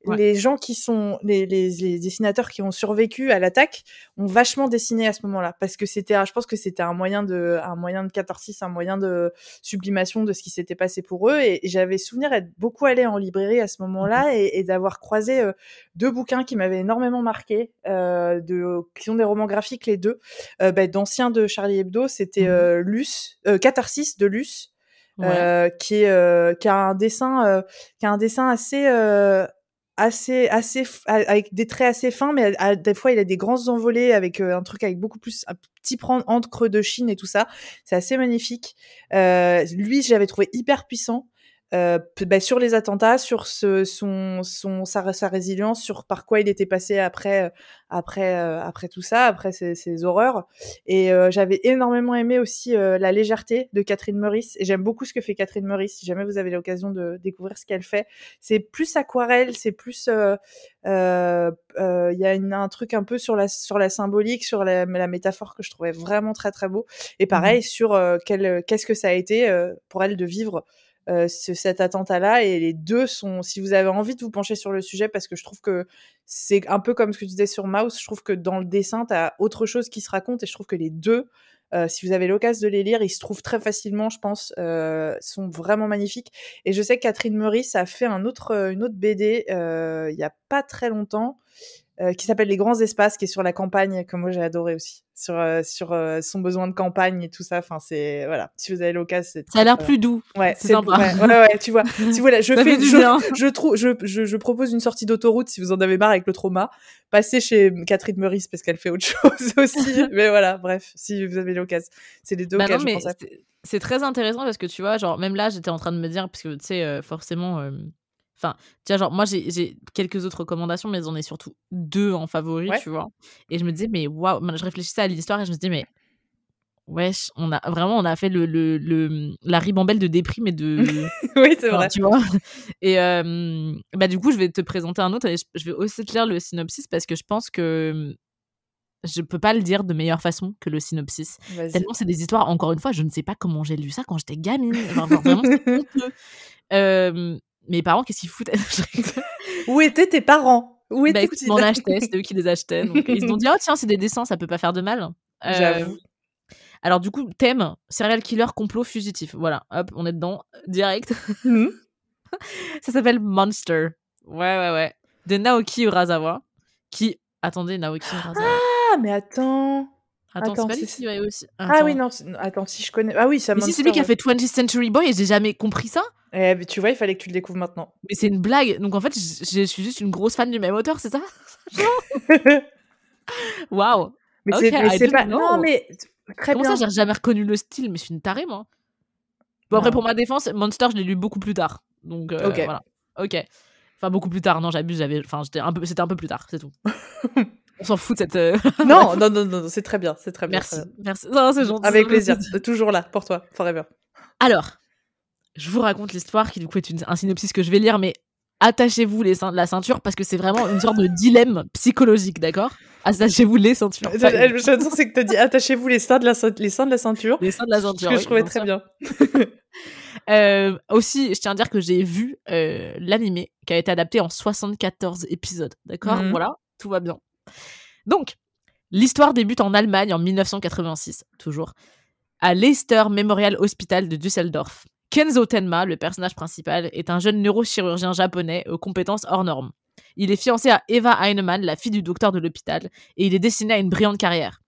Ouais. Les gens qui sont les, les, les dessinateurs qui ont survécu à l'attaque ont vachement dessiné à ce moment-là parce que c'était je pense que c'était un moyen de un moyen de catharsis un moyen de sublimation de ce qui s'était passé pour eux et, et j'avais souvenir d'être beaucoup allé en librairie à ce moment-là et, et d'avoir croisé euh, deux bouquins qui m'avaient énormément marqué euh, de qui sont des romans graphiques les deux euh, bah, d'anciens de Charlie Hebdo c'était Mhm. euh, Luce euh, Catharsis de Luce Ouais. euh, qui est euh, qui a un dessin euh, qui a un dessin assez euh, assez assez avec des traits assez fins mais à- à- des fois il a des grands envolées avec euh, un truc avec beaucoup plus un petit prendre encre de Chine et tout ça. C'est assez magnifique. Euh, lui j'avais trouvé hyper puissant euh, bah, sur les attentats, sur ce, son, son, sa, sa résilience, sur par quoi il était passé après, euh, après, euh, après tout ça, après ces, ces horreurs. Et euh, j'avais énormément aimé aussi la légèreté de Catherine Meurice. Et j'aime beaucoup ce que fait Catherine Meurice. Si jamais vous avez l'occasion de découvrir ce qu'elle fait, c'est plus aquarelle, c'est plus, il y a une, un truc un peu sur la, sur la symbolique, sur la, la métaphore que je trouvais vraiment très très beau. Et pareil sur quel, qu'est-ce que ça a été pour elle de vivre euh, ce, cet attentat-là. Et les deux sont, si vous avez envie de vous pencher sur le sujet, parce que je trouve que c'est un peu comme ce que tu disais sur Mouse, je trouve que dans le dessin, tu as autre chose qui se raconte, et je trouve que les deux, euh, si vous avez l'occasion de les lire, ils se trouvent très facilement, je pense, euh, sont vraiment magnifiques. Et je sais que Catherine Meurice a fait un autre, euh, une autre BD euh, il y a pas très longtemps. Euh, qui s'appelle Les Grands Espaces, qui est sur la campagne, que moi j'ai adoré aussi, sur euh, sur euh, son besoin de campagne et tout ça. Enfin, c'est voilà, si vous avez l'occasion, c'est Ça a l'air plus doux. Ouais, c'est sympa. Ouais, ouais, ouais, tu vois. Si voilà, je Ça fais, je, je trouve, je, je, je propose une sortie d'autoroute si vous en avez marre avec le trauma. Passez chez Catherine Meurice parce qu'elle fait autre chose aussi. mais voilà, bref, si vous avez l'occasion, c'est les deux Bah non, je mais pense à. c'est- c'est très intéressant parce que tu vois, genre, même là, j'étais en train de me dire, parce que tu sais, euh, forcément, euh, enfin, tu vois, genre, moi, j'ai quelques autres recommandations, mais j'en ai surtout deux en favori, Ouais. tu vois. Et je me disais, mais waouh, je réfléchissais à l'histoire et je me disais, mais wesh, on a vraiment, on a fait le, le, le- la ribambelle de déprime et de. oui, c'est Enfin, vrai. tu vois. Et euh, bah, du coup, je vais te présenter un autre et je, je vais aussi te lire le synopsis parce que je pense que je peux pas le dire de meilleure façon que le synopsis. Tellement c'est des histoires, encore une fois, je ne sais pas comment j'ai lu ça quand j'étais gamine. Genre, vraiment, c'est honteux. Euh, mes parents, qu'est-ce qu'ils foutent. Où étaient tes parents? Où Bah étaient-ils écoute, ils m'en achetaient, c'était eux qui les achetaient. Donc, ils se sont dit, oh tiens, c'est des dessins, ça peut pas faire de mal. Euh, J'avoue. alors du coup, thème, serial killer, complot, fugitif. Voilà, hop, on est dedans, direct. Mhm. Ça s'appelle Monster. Ouais, ouais, ouais. De Naoki Urasawa. Qui. Attendez, Naoki Urasawa. Ah, mais attends. Attends, attends, c'est pas lui qui va aussi. Ah oui, non, attends, si je connais. Ah oui, ça Mais si c'est lui qui a fait 20th Century Boy et j'ai jamais compris ça. Eh, mais tu vois, il fallait que tu le découvres maintenant. Mais c'est une blague. Donc en fait, je suis juste une grosse fan du même auteur, c'est ça? Waouh! Mais OK, c'est pas non, mais très Comment ça, bien. j'ai jamais reconnu le style? Mais je suis une tarée, moi. Bon, après, Non. pour ma défense, Monster, je l'ai lu beaucoup plus tard. Donc, OK. voilà. OK. Enfin, beaucoup plus tard. Non, j'abuse, j'avais enfin, j'étais un peu c'était un peu plus tard, c'est tout. On s'en fout de cette, heu Non, non, non, non, c'est très bien, c'est très bien, Merci, très bien. merci. Non, c'est gentil, Avec plaisir, toujours là pour toi, forever. Alors, je vous raconte l'histoire qui, du coup, est une un synopsis que je vais lire, mais attachez-vous les ceint la ceinture parce que c'est vraiment une sorte de dilemme psychologique, d'accord? Attachez-vous les ceintures, une. je c'est que tu as dit: «Attachez-vous les seins de la ceint les seins de la ceinture». Les seins de la Ce ceinture, que oui, je trouvais très bien. Heu, aussi, je tiens à dire que j'ai vu, heu, l'animé qui a été adapté en 74 épisodes, d'accord? Mmh mh. Voilà, tout va bien. Donc, l'histoire débute en Allemagne en 1986, toujours, à l'Easter Memorial Hospital de Düsseldorf. Kenzo Tenma, le personnage principal, est un jeune neurochirurgien japonais aux compétences hors normes. Il est fiancé à Eva Heinemann, la fille du docteur de l'hôpital, et il est destiné à une brillante carrière.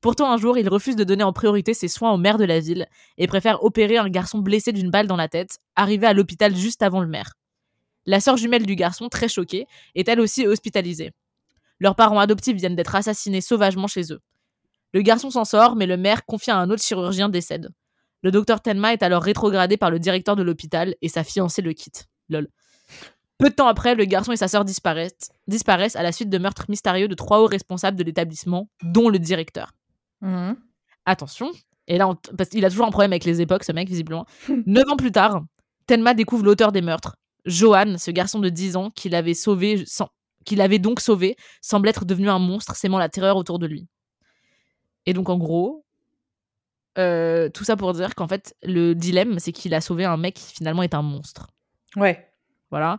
Pourtant, un jour, il refuse de donner en priorité ses soins au maire de la ville et préfère opérer un garçon blessé d'une balle dans la tête, arrivé à l'hôpital juste avant le maire. La sœur jumelle du garçon, très choquée, est elle aussi hospitalisée. Leurs parents adoptifs viennent d'être assassinés sauvagement chez eux. Le garçon s'en sort, mais le maire, confié à un autre chirurgien, décède. Le docteur Tenma est alors rétrogradé par le directeur de l'hôpital et sa fiancée le quitte. Lol. Peu de temps après, le garçon et sa sœur disparaissent, disparaissent à la suite de meurtres mystérieux de trois hauts responsables de l'établissement, dont le directeur. Mmh Attention, et là, on t- parce qu'il a toujours un problème avec les époques, ce mec, visiblement. Neuf ans plus tard, Tenma découvre l'auteur des meurtres. Johan, ce garçon de 10 ans qu'il avait sauvé, sans... qu'il avait donc sauvé, semble être devenu un monstre, s'aimant la terreur autour de lui. Et donc, en gros, euh, tout ça pour dire qu'en fait, le dilemme, c'est qu'il a sauvé un mec qui finalement est un monstre. Ouais. Voilà.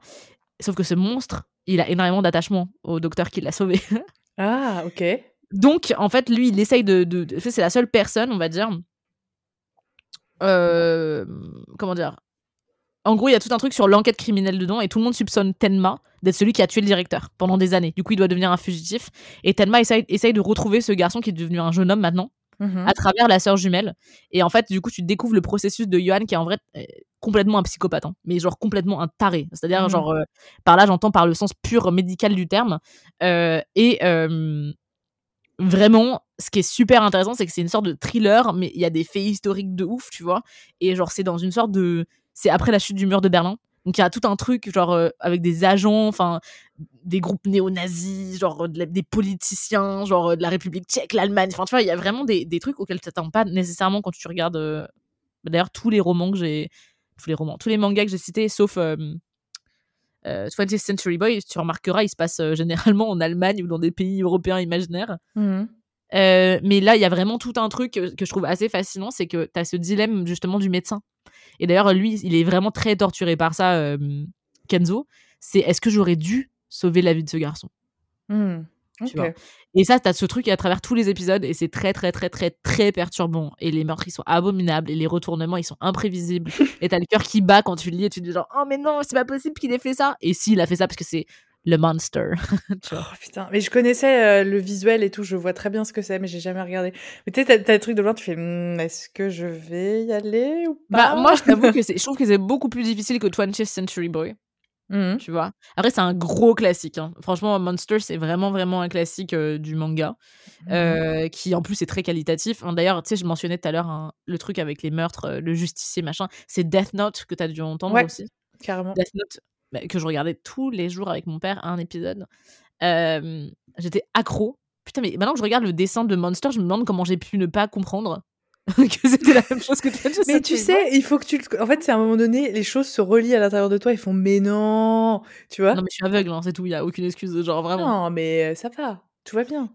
Sauf que ce monstre, il a énormément d'attachement au docteur qui l'a sauvé. Ah, OK. Donc, en fait, lui, il essaye de. de- de- c'est la seule personne, on va dire. euh, comment dire En gros, il y a tout un truc sur l'enquête criminelle dedans et tout le monde soupçonne Tenma d'être celui qui a tué le directeur pendant des années. Du coup, il doit devenir un fugitif. Et Tenma essaye, essaye de retrouver ce garçon qui est devenu un jeune homme maintenant Mmh à travers la sœur jumelle. Et en fait, du coup, tu découvres le processus de Johan qui est en vrai euh, complètement un psychopathe, hein, mais genre complètement un taré. C'est-à-dire, Mhm. genre, euh, par là, j'entends par le sens pur médical du terme. Euh, et vraiment, ce qui est super intéressant, c'est que c'est une sorte de thriller, mais il y a des faits historiques de ouf, tu vois. Et genre, c'est dans une sorte de. C'est après la chute du mur de Berlin. Donc il y a tout un truc, genre, euh, avec des agents, enfin, des groupes néo-nazis, genre, la- des politiciens, genre, euh, de la République tchèque, l'Allemagne. Enfin, tu vois, il y a vraiment des, des trucs auxquels tu t'attends pas nécessairement quand tu regardes. euh, D'ailleurs, tous les romans que j'ai. Tous les romans, tous les mangas que j'ai cités, sauf. euh, euh, 20th Century Boy, tu remarqueras, il se passe euh, généralement en Allemagne ou dans des pays européens imaginaires. Mmh Euh, mais là, il y a vraiment tout un truc que, que je trouve assez fascinant, c'est que tu as ce dilemme justement du médecin. Et d'ailleurs, lui, il est vraiment très torturé par ça, euh, Kenzo. C'est est-ce que j'aurais dû sauver la vie de ce garçon? Mmh. tu OK. vois. Et ça, tu as ce truc à travers tous les épisodes et c'est très, très, très, très, très perturbant. Et les meurtres, ils sont abominables et les retournements, ils sont imprévisibles. et t'as le cœur qui bat quand tu le lis et tu te dis genre, oh, mais non, c'est pas possible qu'il ait fait ça. Et si, il a fait ça parce que c'est le monster. Oh putain, mais je connaissais euh, le visuel et tout, je vois très bien ce que c'est, mais j'ai jamais regardé. Mais tu sais, t'as, t'as le truc de loin, tu fais, Hmm, est-ce que je vais y aller ou pas? Bah, moi, je t'avoue que c'est, je trouve que c'est beaucoup plus difficile que 20th Century Boy. Mhm. tu vois. Après, c'est un gros classique. hein. Franchement, Monster, c'est vraiment, vraiment un classique euh, du manga, euh, qui en plus est très qualitatif. Hein, D'ailleurs, tu sais, je mentionnais tout à l'heure hein, le truc avec les meurtres, le justicier, machin. C'est Death Note que tu as dû entendre Ouais. aussi. Carrément. Death Note, bah, que je regardais tous les jours avec mon père, un épisode. Euh, J'étais accro. Putain, mais maintenant que je regarde le dessin de Monster, je me demande comment j'ai pu ne pas comprendre que c'était la même chose que 20th Mais tu sais, il faut que tu le... En fait, c'est à un moment donné, les choses se relient à l'intérieur de toi, ils font, mais non Tu vois? Non, mais je suis aveugle, hein, c'est tout, il y a aucune excuse, genre vraiment. Non, mais ça va, tout va bien.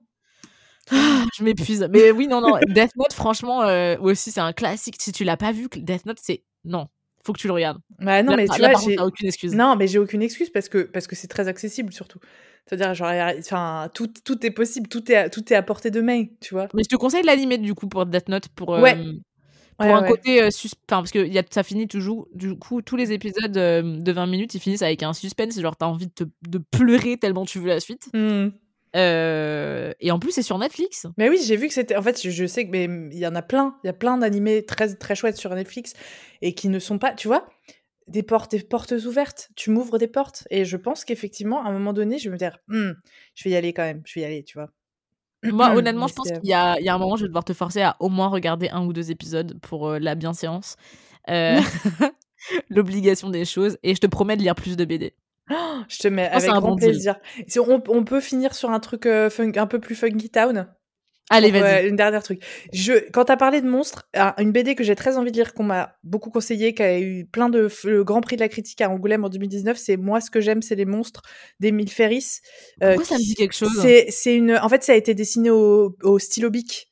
Ah, je m'épuise. Mais oui, non, non. Death Note, franchement, euh, aussi, c'est un classique. Si tu l'as pas vu, Death Note, c'est. Non, faut que tu le regardes. Bah non, là, mais par- tu là, vois, par contre, aucune excuse. Non, mais j'ai aucune excuse parce que parce que c'est très accessible surtout. C'est-à-dire, genre, enfin, tout, tout est possible, tout est, à, tout est à portée de main, tu vois. Mais je te conseille l'animé, du coup, pour Death Note, pour. euh, Ouais. Pour Ouais, un ouais. côté euh, sus- enfin parce que y a, ça finit toujours du coup tous les épisodes euh, de 20 minutes ils finissent avec un suspense genre t'as envie de, te- de pleurer tellement tu veux la suite Hmm. Euh, et en plus c'est sur Netflix Mais oui, j'ai vu que c'était. En fait, je, je sais que mais il y en a plein. Il y a plein d'animés très très chouettes sur Netflix et qui ne sont pas, tu vois, des portes, des portes ouvertes. Tu m'ouvres des portes et je pense qu'effectivement, à un moment donné, je vais me dire, Hmm, je vais y aller quand même. Je vais y aller, tu vois. Moi, honnêtement, Mais je pense heu qu'il y y a un moment, je vais devoir te forcer à au moins regarder 1 ou 2 épisodes pour, heu, la bienséance, l'obligation des choses et je te promets de lire plus de BD. Je te mets avec un grand bon plaisir. Si on on peut finir sur un truc, fun un peu plus Funky Town? Allez, vas-y. une dernière truc. Je quand tu as parlé de monstres, un une BD que j'ai très envie de lire, qu'on m'a beaucoup conseillé, qui a eu plein de le grand prix de la critique à Angoulême en 2019, c'est Moi ce que j'aime, c'est les monstres d'Émile Ferris. Heu, Pourquoi ça me dit quelque chose? c'est c'est une en fait, ça a été dessiné au au stylo bic.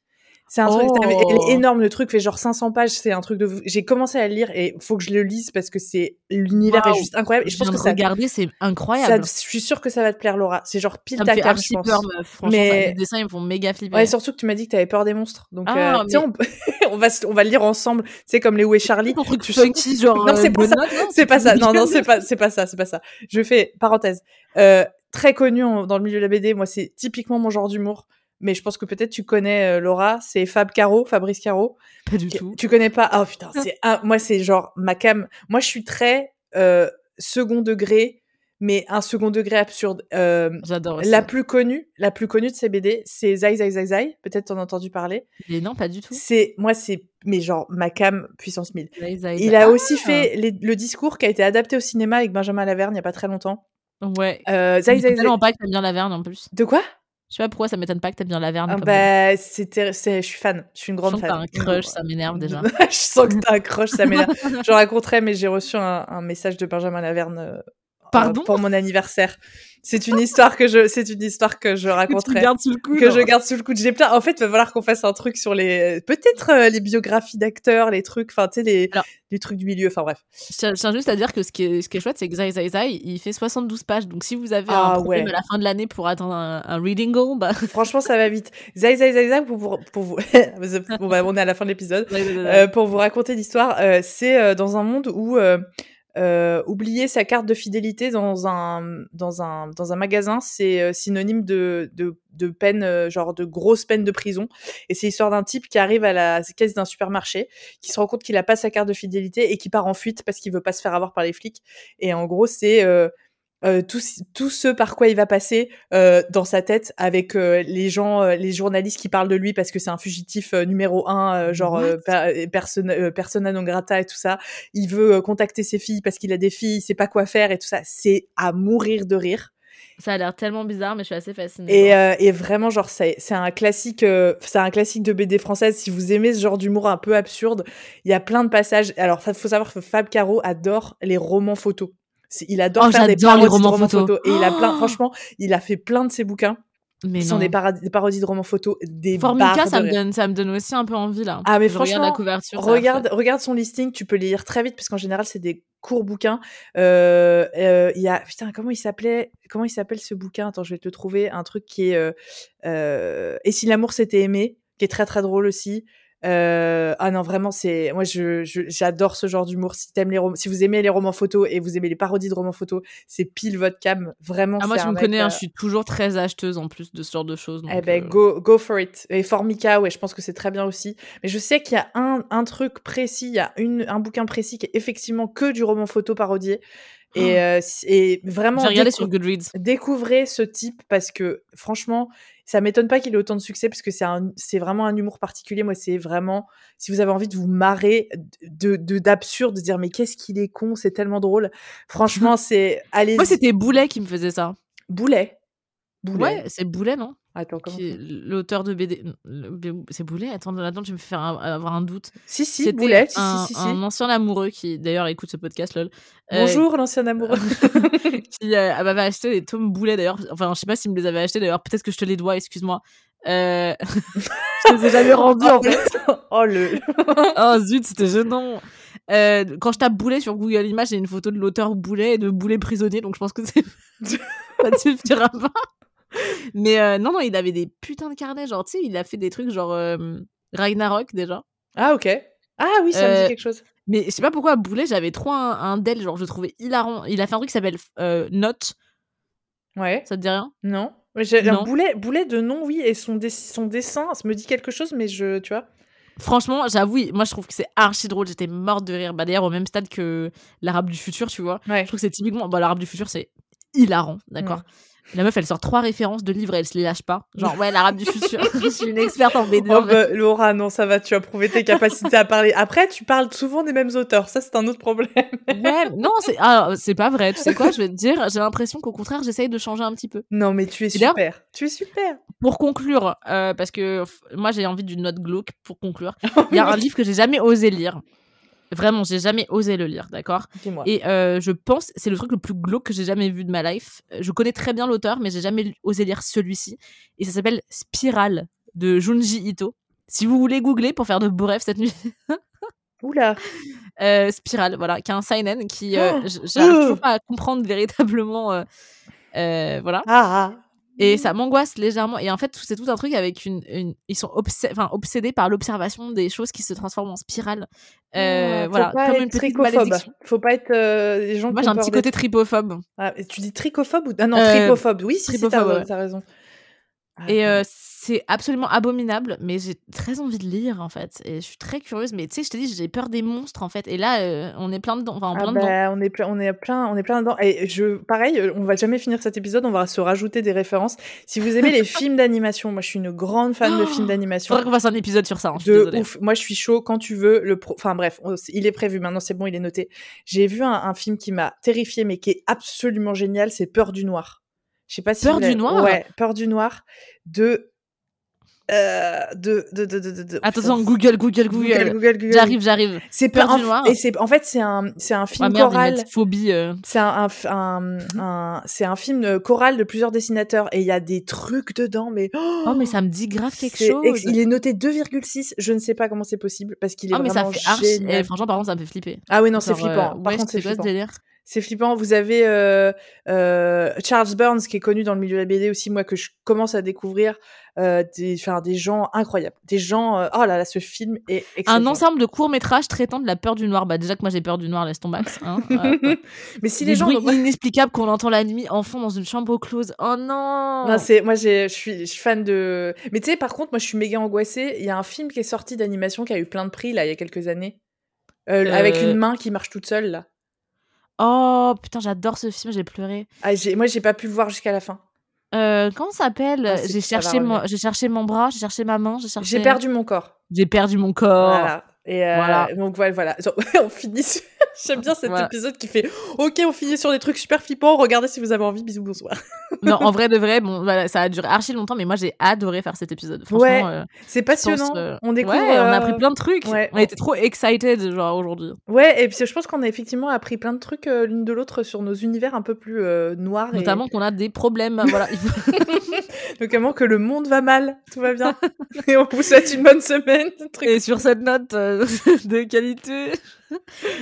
C'est un truc elle est Oh! énorme, le truc fait genre 500 pages, c'est un truc de. J'ai commencé à le lire et faut que je le lise parce que c'est l'univers est Waouh! juste incroyable et je Je pense que ça regarder, c'est ça incroyable. je suis sûre que ça va te plaire Laura. C'est genre pile Ça ta came, je pense. peur meuf, franchement, ça les Mais dessins, ils me font méga ouais, flipper. surtout que tu m'as dit que tu avais peur des monstres. Donc, Ah, sais, mais on on va on va le lire ensemble, tu sais, comme les Où est Charlie? ton truc Tu funky genre, non, c'est pas ça, Tu pas ça. Non, non, c'est pas c'est pas ça, c'est pas ça. Je fais parenthèse. Heu, très connu en dans le milieu de la BD, moi, c'est typiquement mon genre d'humour, mais je pense que peut-être tu connais, heu, Laura, c'est Fab Caro, Fabrice Caro. Pas du Qui tout. tu connais pas? Oh putain, c'est un moi, c'est genre ma came. Moi, je suis très, heu, second degré, mais un second degré absurde. Hem, J'adore aussi. la plus connue la plus connue de ces BD, c'est Zai Zai Zai Zai, peut-être tu en as entendu parler? Mais non, pas du tout. C'est moi, c'est mais genre ma came puissance 1000. Zai Zai Il Zai. a aussi Ah! fait les le discours qui a été adapté au cinéma avec Benjamin Laverne il y a pas très longtemps. Ouais. Ça Zai Zai Zai tellement pas que bien Laverne en plus. de quoi? Je sais pas pourquoi ça m'étonne pas que tu aimes bien Laverne Ah bah, c'était c'est je suis fan, je suis une Je grande sens que tu as fan. un crush, ça m'énerve déjà. je sens que tu as un crush, ça m'énerve. Je raconterai, mais j'ai reçu un un message de Benjamin Laverne, Pardon? pour mon anniversaire. C'est une histoire que je c'est une histoire que je Que raconterai. gardes sous le coude. Que je garde sous le coude. J'ai plein en fait, il va falloir qu'on fasse un truc sur les peut-être, heu, les biographies d'acteurs, les trucs, enfin, tu sais, les Alors les trucs du milieu, enfin bref. Je tiens juste à dire que ce qui est ce qui est chouette, c'est que Zai Zai Zai, il fait 72 pages, donc si vous avez un Ah problème ouais. à la fin de l'année pour atteindre un un reading goal, bah Franchement, ça va vite. Zai Zai Zai Zai pour vous pour vous bon, bah, on est à la fin de l'épisode. Heu, pour vous raconter l'histoire, heu, c'est, dans un monde où, heu, oublier sa carte de fidélité dans un dans un dans un magasin, c'est, heu, synonyme de de de peine, heu, genre de grosse peine de prison. Et c'est l'histoire d'un type qui arrive à la caisse d'un supermarché, qui se rend compte qu'il a pas sa carte de fidélité et qui part en fuite parce qu'il veut pas se faire avoir par les flics. Et en gros, c'est, heu heu, tout tout ce par quoi il va passer, heu, dans sa tête avec, heu, les gens, heu, les journalistes qui parlent de lui parce que c'est un fugitif, heu, numéro 1, heu, genre, per persona heu, persona non grata et tout ça. Il veut, contacter ses filles parce qu'il a des filles, il sait pas quoi faire et tout ça. C'est à mourir de rire Ça a l'air tellement bizarre, mais je suis assez fascinée. et heu et vraiment genre c'est c'est un classique, heu, c'est un classique de BD française. Si vous aimez ce genre d'humour un peu absurde, il y a plein de passages. Alors, fa faut savoir que Fab Caro adore les romans photos. Il adore Oh, faire des parodies de romans romans photos. et il a plein Oh! franchement, il a fait plein de ses bouquins Mais qui sont des des parodies de romans photos, des Formica, ça me donne ça me donne aussi un peu envie là. Ah mais Je regarde la franchement, couverture, regarde regarde son listing, tu peux les lire très vite parce qu'en général, c'est des courts bouquins. Heu heu, il y a putain, comment il s'appelait comment il s'appelle ce bouquin? Attends, je vais te le trouver. Un truc qui est, heu heu, Et si l'amour s'était aimé, qui est très, très drôle aussi. Heu, ah non, vraiment, c'est moi, je je j'adore ce genre d'humour. Si tu aimes les si vous aimez les romans photos et vous aimez les parodies de romans photos, c'est pile votre came. Vraiment, Ah moi tu un me connais, hein, je suis toujours très acheteuse en plus de ce genre de choses eh ben, heu go go for it et Formica, ouais, je pense que c'est très bien aussi. Mais je sais qu'il y a un un truc précis, il y a une un bouquin précis qui est effectivement que du roman photo parodié et heu, c et vraiment sur Goodreads. découvrez ce type parce que franchement, ça m'étonne pas qu'il ait autant de succès parce que c'est vraiment un humour particulier. Moi, c'est vraiment si vous avez envie de vous marrer de de d'absurde, de dire: «Mais qu'est-ce qu'il est con, c'est tellement drôle». Franchement, c'est Moi, c'était Boulet qui me faisait ça. Boulet? Ouais, Boulet? c'est Boulet, non? Attends, comment l'auteur de BD c'est Boulet? Attends, attends, tu me fais faire un avoir un doute. Si, si, Boulet, si, si, un si, si. un ancien amoureux qui d'ailleurs écoute ce podcast lol, heu, Bonjour l'ancien amoureux. qui, heu, m'avait acheté des tomes Boulet d'ailleurs, enfin je sais pas s'il me les avait achetés d'ailleurs, peut-être que je te les dois, excuse-moi. Heu, je les ai jamais rendus en fait. Oh le Oh zut, c'était gênant. Heu, quand je tape Boulet sur Google Images, j'ai une photo de l'auteur Boulet et de Boulet prisonnier, donc je pense que c'est ça ne suffira pas. Mais heu, non, non, il avait des putains de carnets, genre, tu sais, il a fait des trucs genre, hem, Ragnarok déjà. Ah OK. Ah oui, ça me dit Heu, quelque chose. mais je sais pas pourquoi Boulet, j'avais trop un un d'elle, genre je trouvais hilarant. Il a fait un truc qui s'appelle Notes. Ouais. Ça te dit rien? Non. Un? Boulet Boulet de nom, oui et son dess son dessin, ça me dit quelque chose, mais je tu vois? Franchement, j'avoue, moi je trouve que c'est archi drôle, j'étais morte de rire. Bah d'ailleurs au même stade que l'Arabe du futur, tu vois? Je trouve que c'est typiquement bah l'Arabe du futur, c'est hilarant, d'accord? La meuf, elle sort trois références de livres et elle se les lâche pas. Genre, ouais, l'arabe du futur. je suis une experte en BD. Oh bah, Laura, non, ça va, tu as prouvé tes capacités à parler. Après, tu parles souvent des mêmes auteurs. Ça, c'est un autre problème. ouais, non, c'est ah, c'est pas vrai. Tu sais quoi, je vais te dire, j'ai l'impression qu'au contraire, j'essaye de changer un petit peu. Non, mais tu es super. Tu es super. Pour conclure, euh, parce que moi, j'ai envie d'une note glauque pour conclure. Il y a un livre que j'ai jamais osé lire. Vraiment, j'ai jamais osé le lire, d'accord? Et euh, je pense, c'est le truc le plus glauque que j'ai jamais vu de ma life. Je connais très bien l'auteur, mais j'ai jamais osé lire celui-ci. Et ça s'appelle Spiral de Junji Ito. Si vous voulez googler pour faire de beaux rêves cette nuit. Oula euh, Spiral, voilà, qui est un seinen qui, euh, oh j'arrive toujours pas à comprendre véritablement. Euh, voilà. Ah, ah. Et ça m'angoisse légèrement. Et en fait, c'est tout un truc avec une. ils sont obsédés par l'observation des choses qui se transforment en spirale. Euh, oh, voilà, comme une malédiction. Faut pas être euh, des gens Moi, j'ai un petit côté tripophobe. Ah, tu dis tricophobe ou. Ah non, euh, tripophobe. Oui, si, tripophobe, si, t'as raison. et euh, c'est absolument abominable, mais j'ai très envie de lire en fait. Et je suis très curieuse, mais tu sais, je te dis, j'ai peur des monstres en fait. Et là, euh, on est plein dedans. Enfin, ah plein bah, dedans. On est plein, on est plein, on est plein dedans. Et je, pareil, on va jamais finir cet épisode. On va se rajouter des références. Si vous aimez les films d'animation, moi, je suis une grande fan de films d'animation. Faudrait qu'on fasse un épisode sur ça. Hein, de ouf. Moi, je suis chaud quand tu veux. Le Enfin bref, il est prévu. Maintenant, c'est bon, il est noté. J'ai vu un, un film qui m'a terrifié, mais qui est absolument génial. C'est Peur du noir. Je sais pas si Peur du noir? Ouais, Peur du noir de euh, de, de, de, de, de Attention, Google, Google, Google. Google, Google, J'arrive, j'arrive. C'est peur du noir. Et c'est, en fait, c'est un, c'est un film ah, merde, choral. Phobie. Euh. C'est un, un, un, c'est un film euh, choral de plusieurs dessinateurs et il y a des trucs dedans, mais. Oh, mais ça me dit grave quelque chose. il est noté 2,6. Je ne sais pas comment c'est possible parce qu'il est oh, mais vraiment ça fait génial. franchement, par contre, ça me fait flipper. Ah oui, non, c'est flippant. par contre, c'est flippant. C'est flippant. Vous avez euh, euh, Charles Burns qui est connu dans le milieu de la BD aussi, moi que je commence à découvrir. Euh, des, enfin, des gens incroyables, des gens. Oh là là, ce film est excellent. Un ensemble de courts métrages traitant de la peur du noir. Bah déjà que moi j'ai peur du noir, laisse ton max. Hein, Mais si des les gens bruits inexplicables qu'on entend la nuit en fond dans une chambre close. Oh non. non c'est moi j'ai, je suis, je suis fan de. Mais tu sais, par contre, moi je suis méga angoissée. Il y a un film qui est sorti d'animation qui a eu plein de prix là il y a quelques années, avec une main qui marche toute seule là. Oh putain, j'adore ce film, j'ai pleuré. Ah, moi, j'ai pas pu le voir jusqu'à la fin. Euh, comment ça s'appelle? Ah, J'ai cherché, mon... cherché mon bras, j'ai cherché ma main, j'ai cherché. J'ai perdu mon corps. J'ai perdu mon corps. Voilà. Et euh, voilà. donc voilà, voilà. on finit. J'aime bien cet épisode qui fait OK, on finit sur des trucs super flippants. Regardez si vous avez envie. Bisous, bonsoir. non, en vrai de vrai, bon, voilà, ça a duré archi longtemps, mais moi j'ai adoré faire cet épisode. Ouais, euh, c'est passionnant. Euh, on découvre. Ouais, on a appris plein de trucs. Ouais, on était trop excited genre aujourd'hui. Ouais, et puis je pense qu'on a effectivement appris plein de trucs l'une de l'autre sur nos univers un peu plus noirs. Notamment qu'on a des problèmes. voilà. Notamment que le monde va mal, tout va bien. et on vous souhaite une bonne semaine. Et sur cette note de qualité.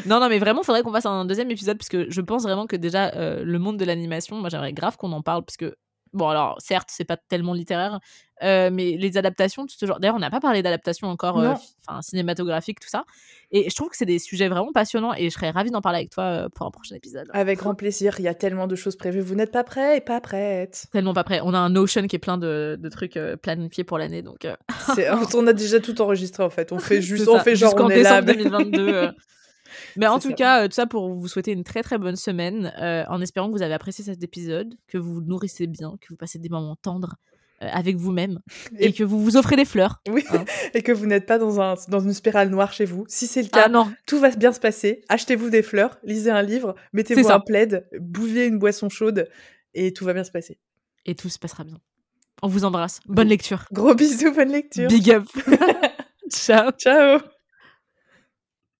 non, non, mais vraiment, faudrait qu'on fasse un deuxième épisode parce que je pense vraiment que déjà euh, le monde de l'animation, moi j'aimerais grave qu'on en parle parce que bon alors certes c'est pas tellement littéraire euh, mais les adaptations tout ce genre d'ailleurs on n'a pas parlé d'adaptation encore euh, enfin cinématographique tout ça et je trouve que c'est des sujets vraiment passionnants et je serais ravie d'en parler avec toi pour un prochain épisode. Avec grand plaisir il y a tellement de choses prévues. Vous n'êtes pas prêts et pas prêtes. Tellement pas prêts. On a un Notion qui est plein de, de trucs planifiés pour l'année donc on a déjà tout enregistré en fait. On fait juste on fait genre on est là 2022 Mais en tout cas, euh, tout ça pour vous souhaiter une très très bonne semaine, euh, en espérant que vous avez apprécié cet épisode, que vous vous nourrissez bien, que vous passez des moments tendres euh, avec vous-même et... que vous vous offrez des fleurs. Oui, hein. et que vous n'êtes pas dans, un, dans une spirale noire chez vous. Si c'est le cas, ah tout va bien se passer. Achetez-vous des fleurs, lisez un livre, mettez-vous un plaid, bouvez une boisson chaude et tout va bien se passer. Et tout se passera bien. On vous embrasse. Bonne lecture. Gros bisous, bonne lecture. Big up. Ciao. Ciao.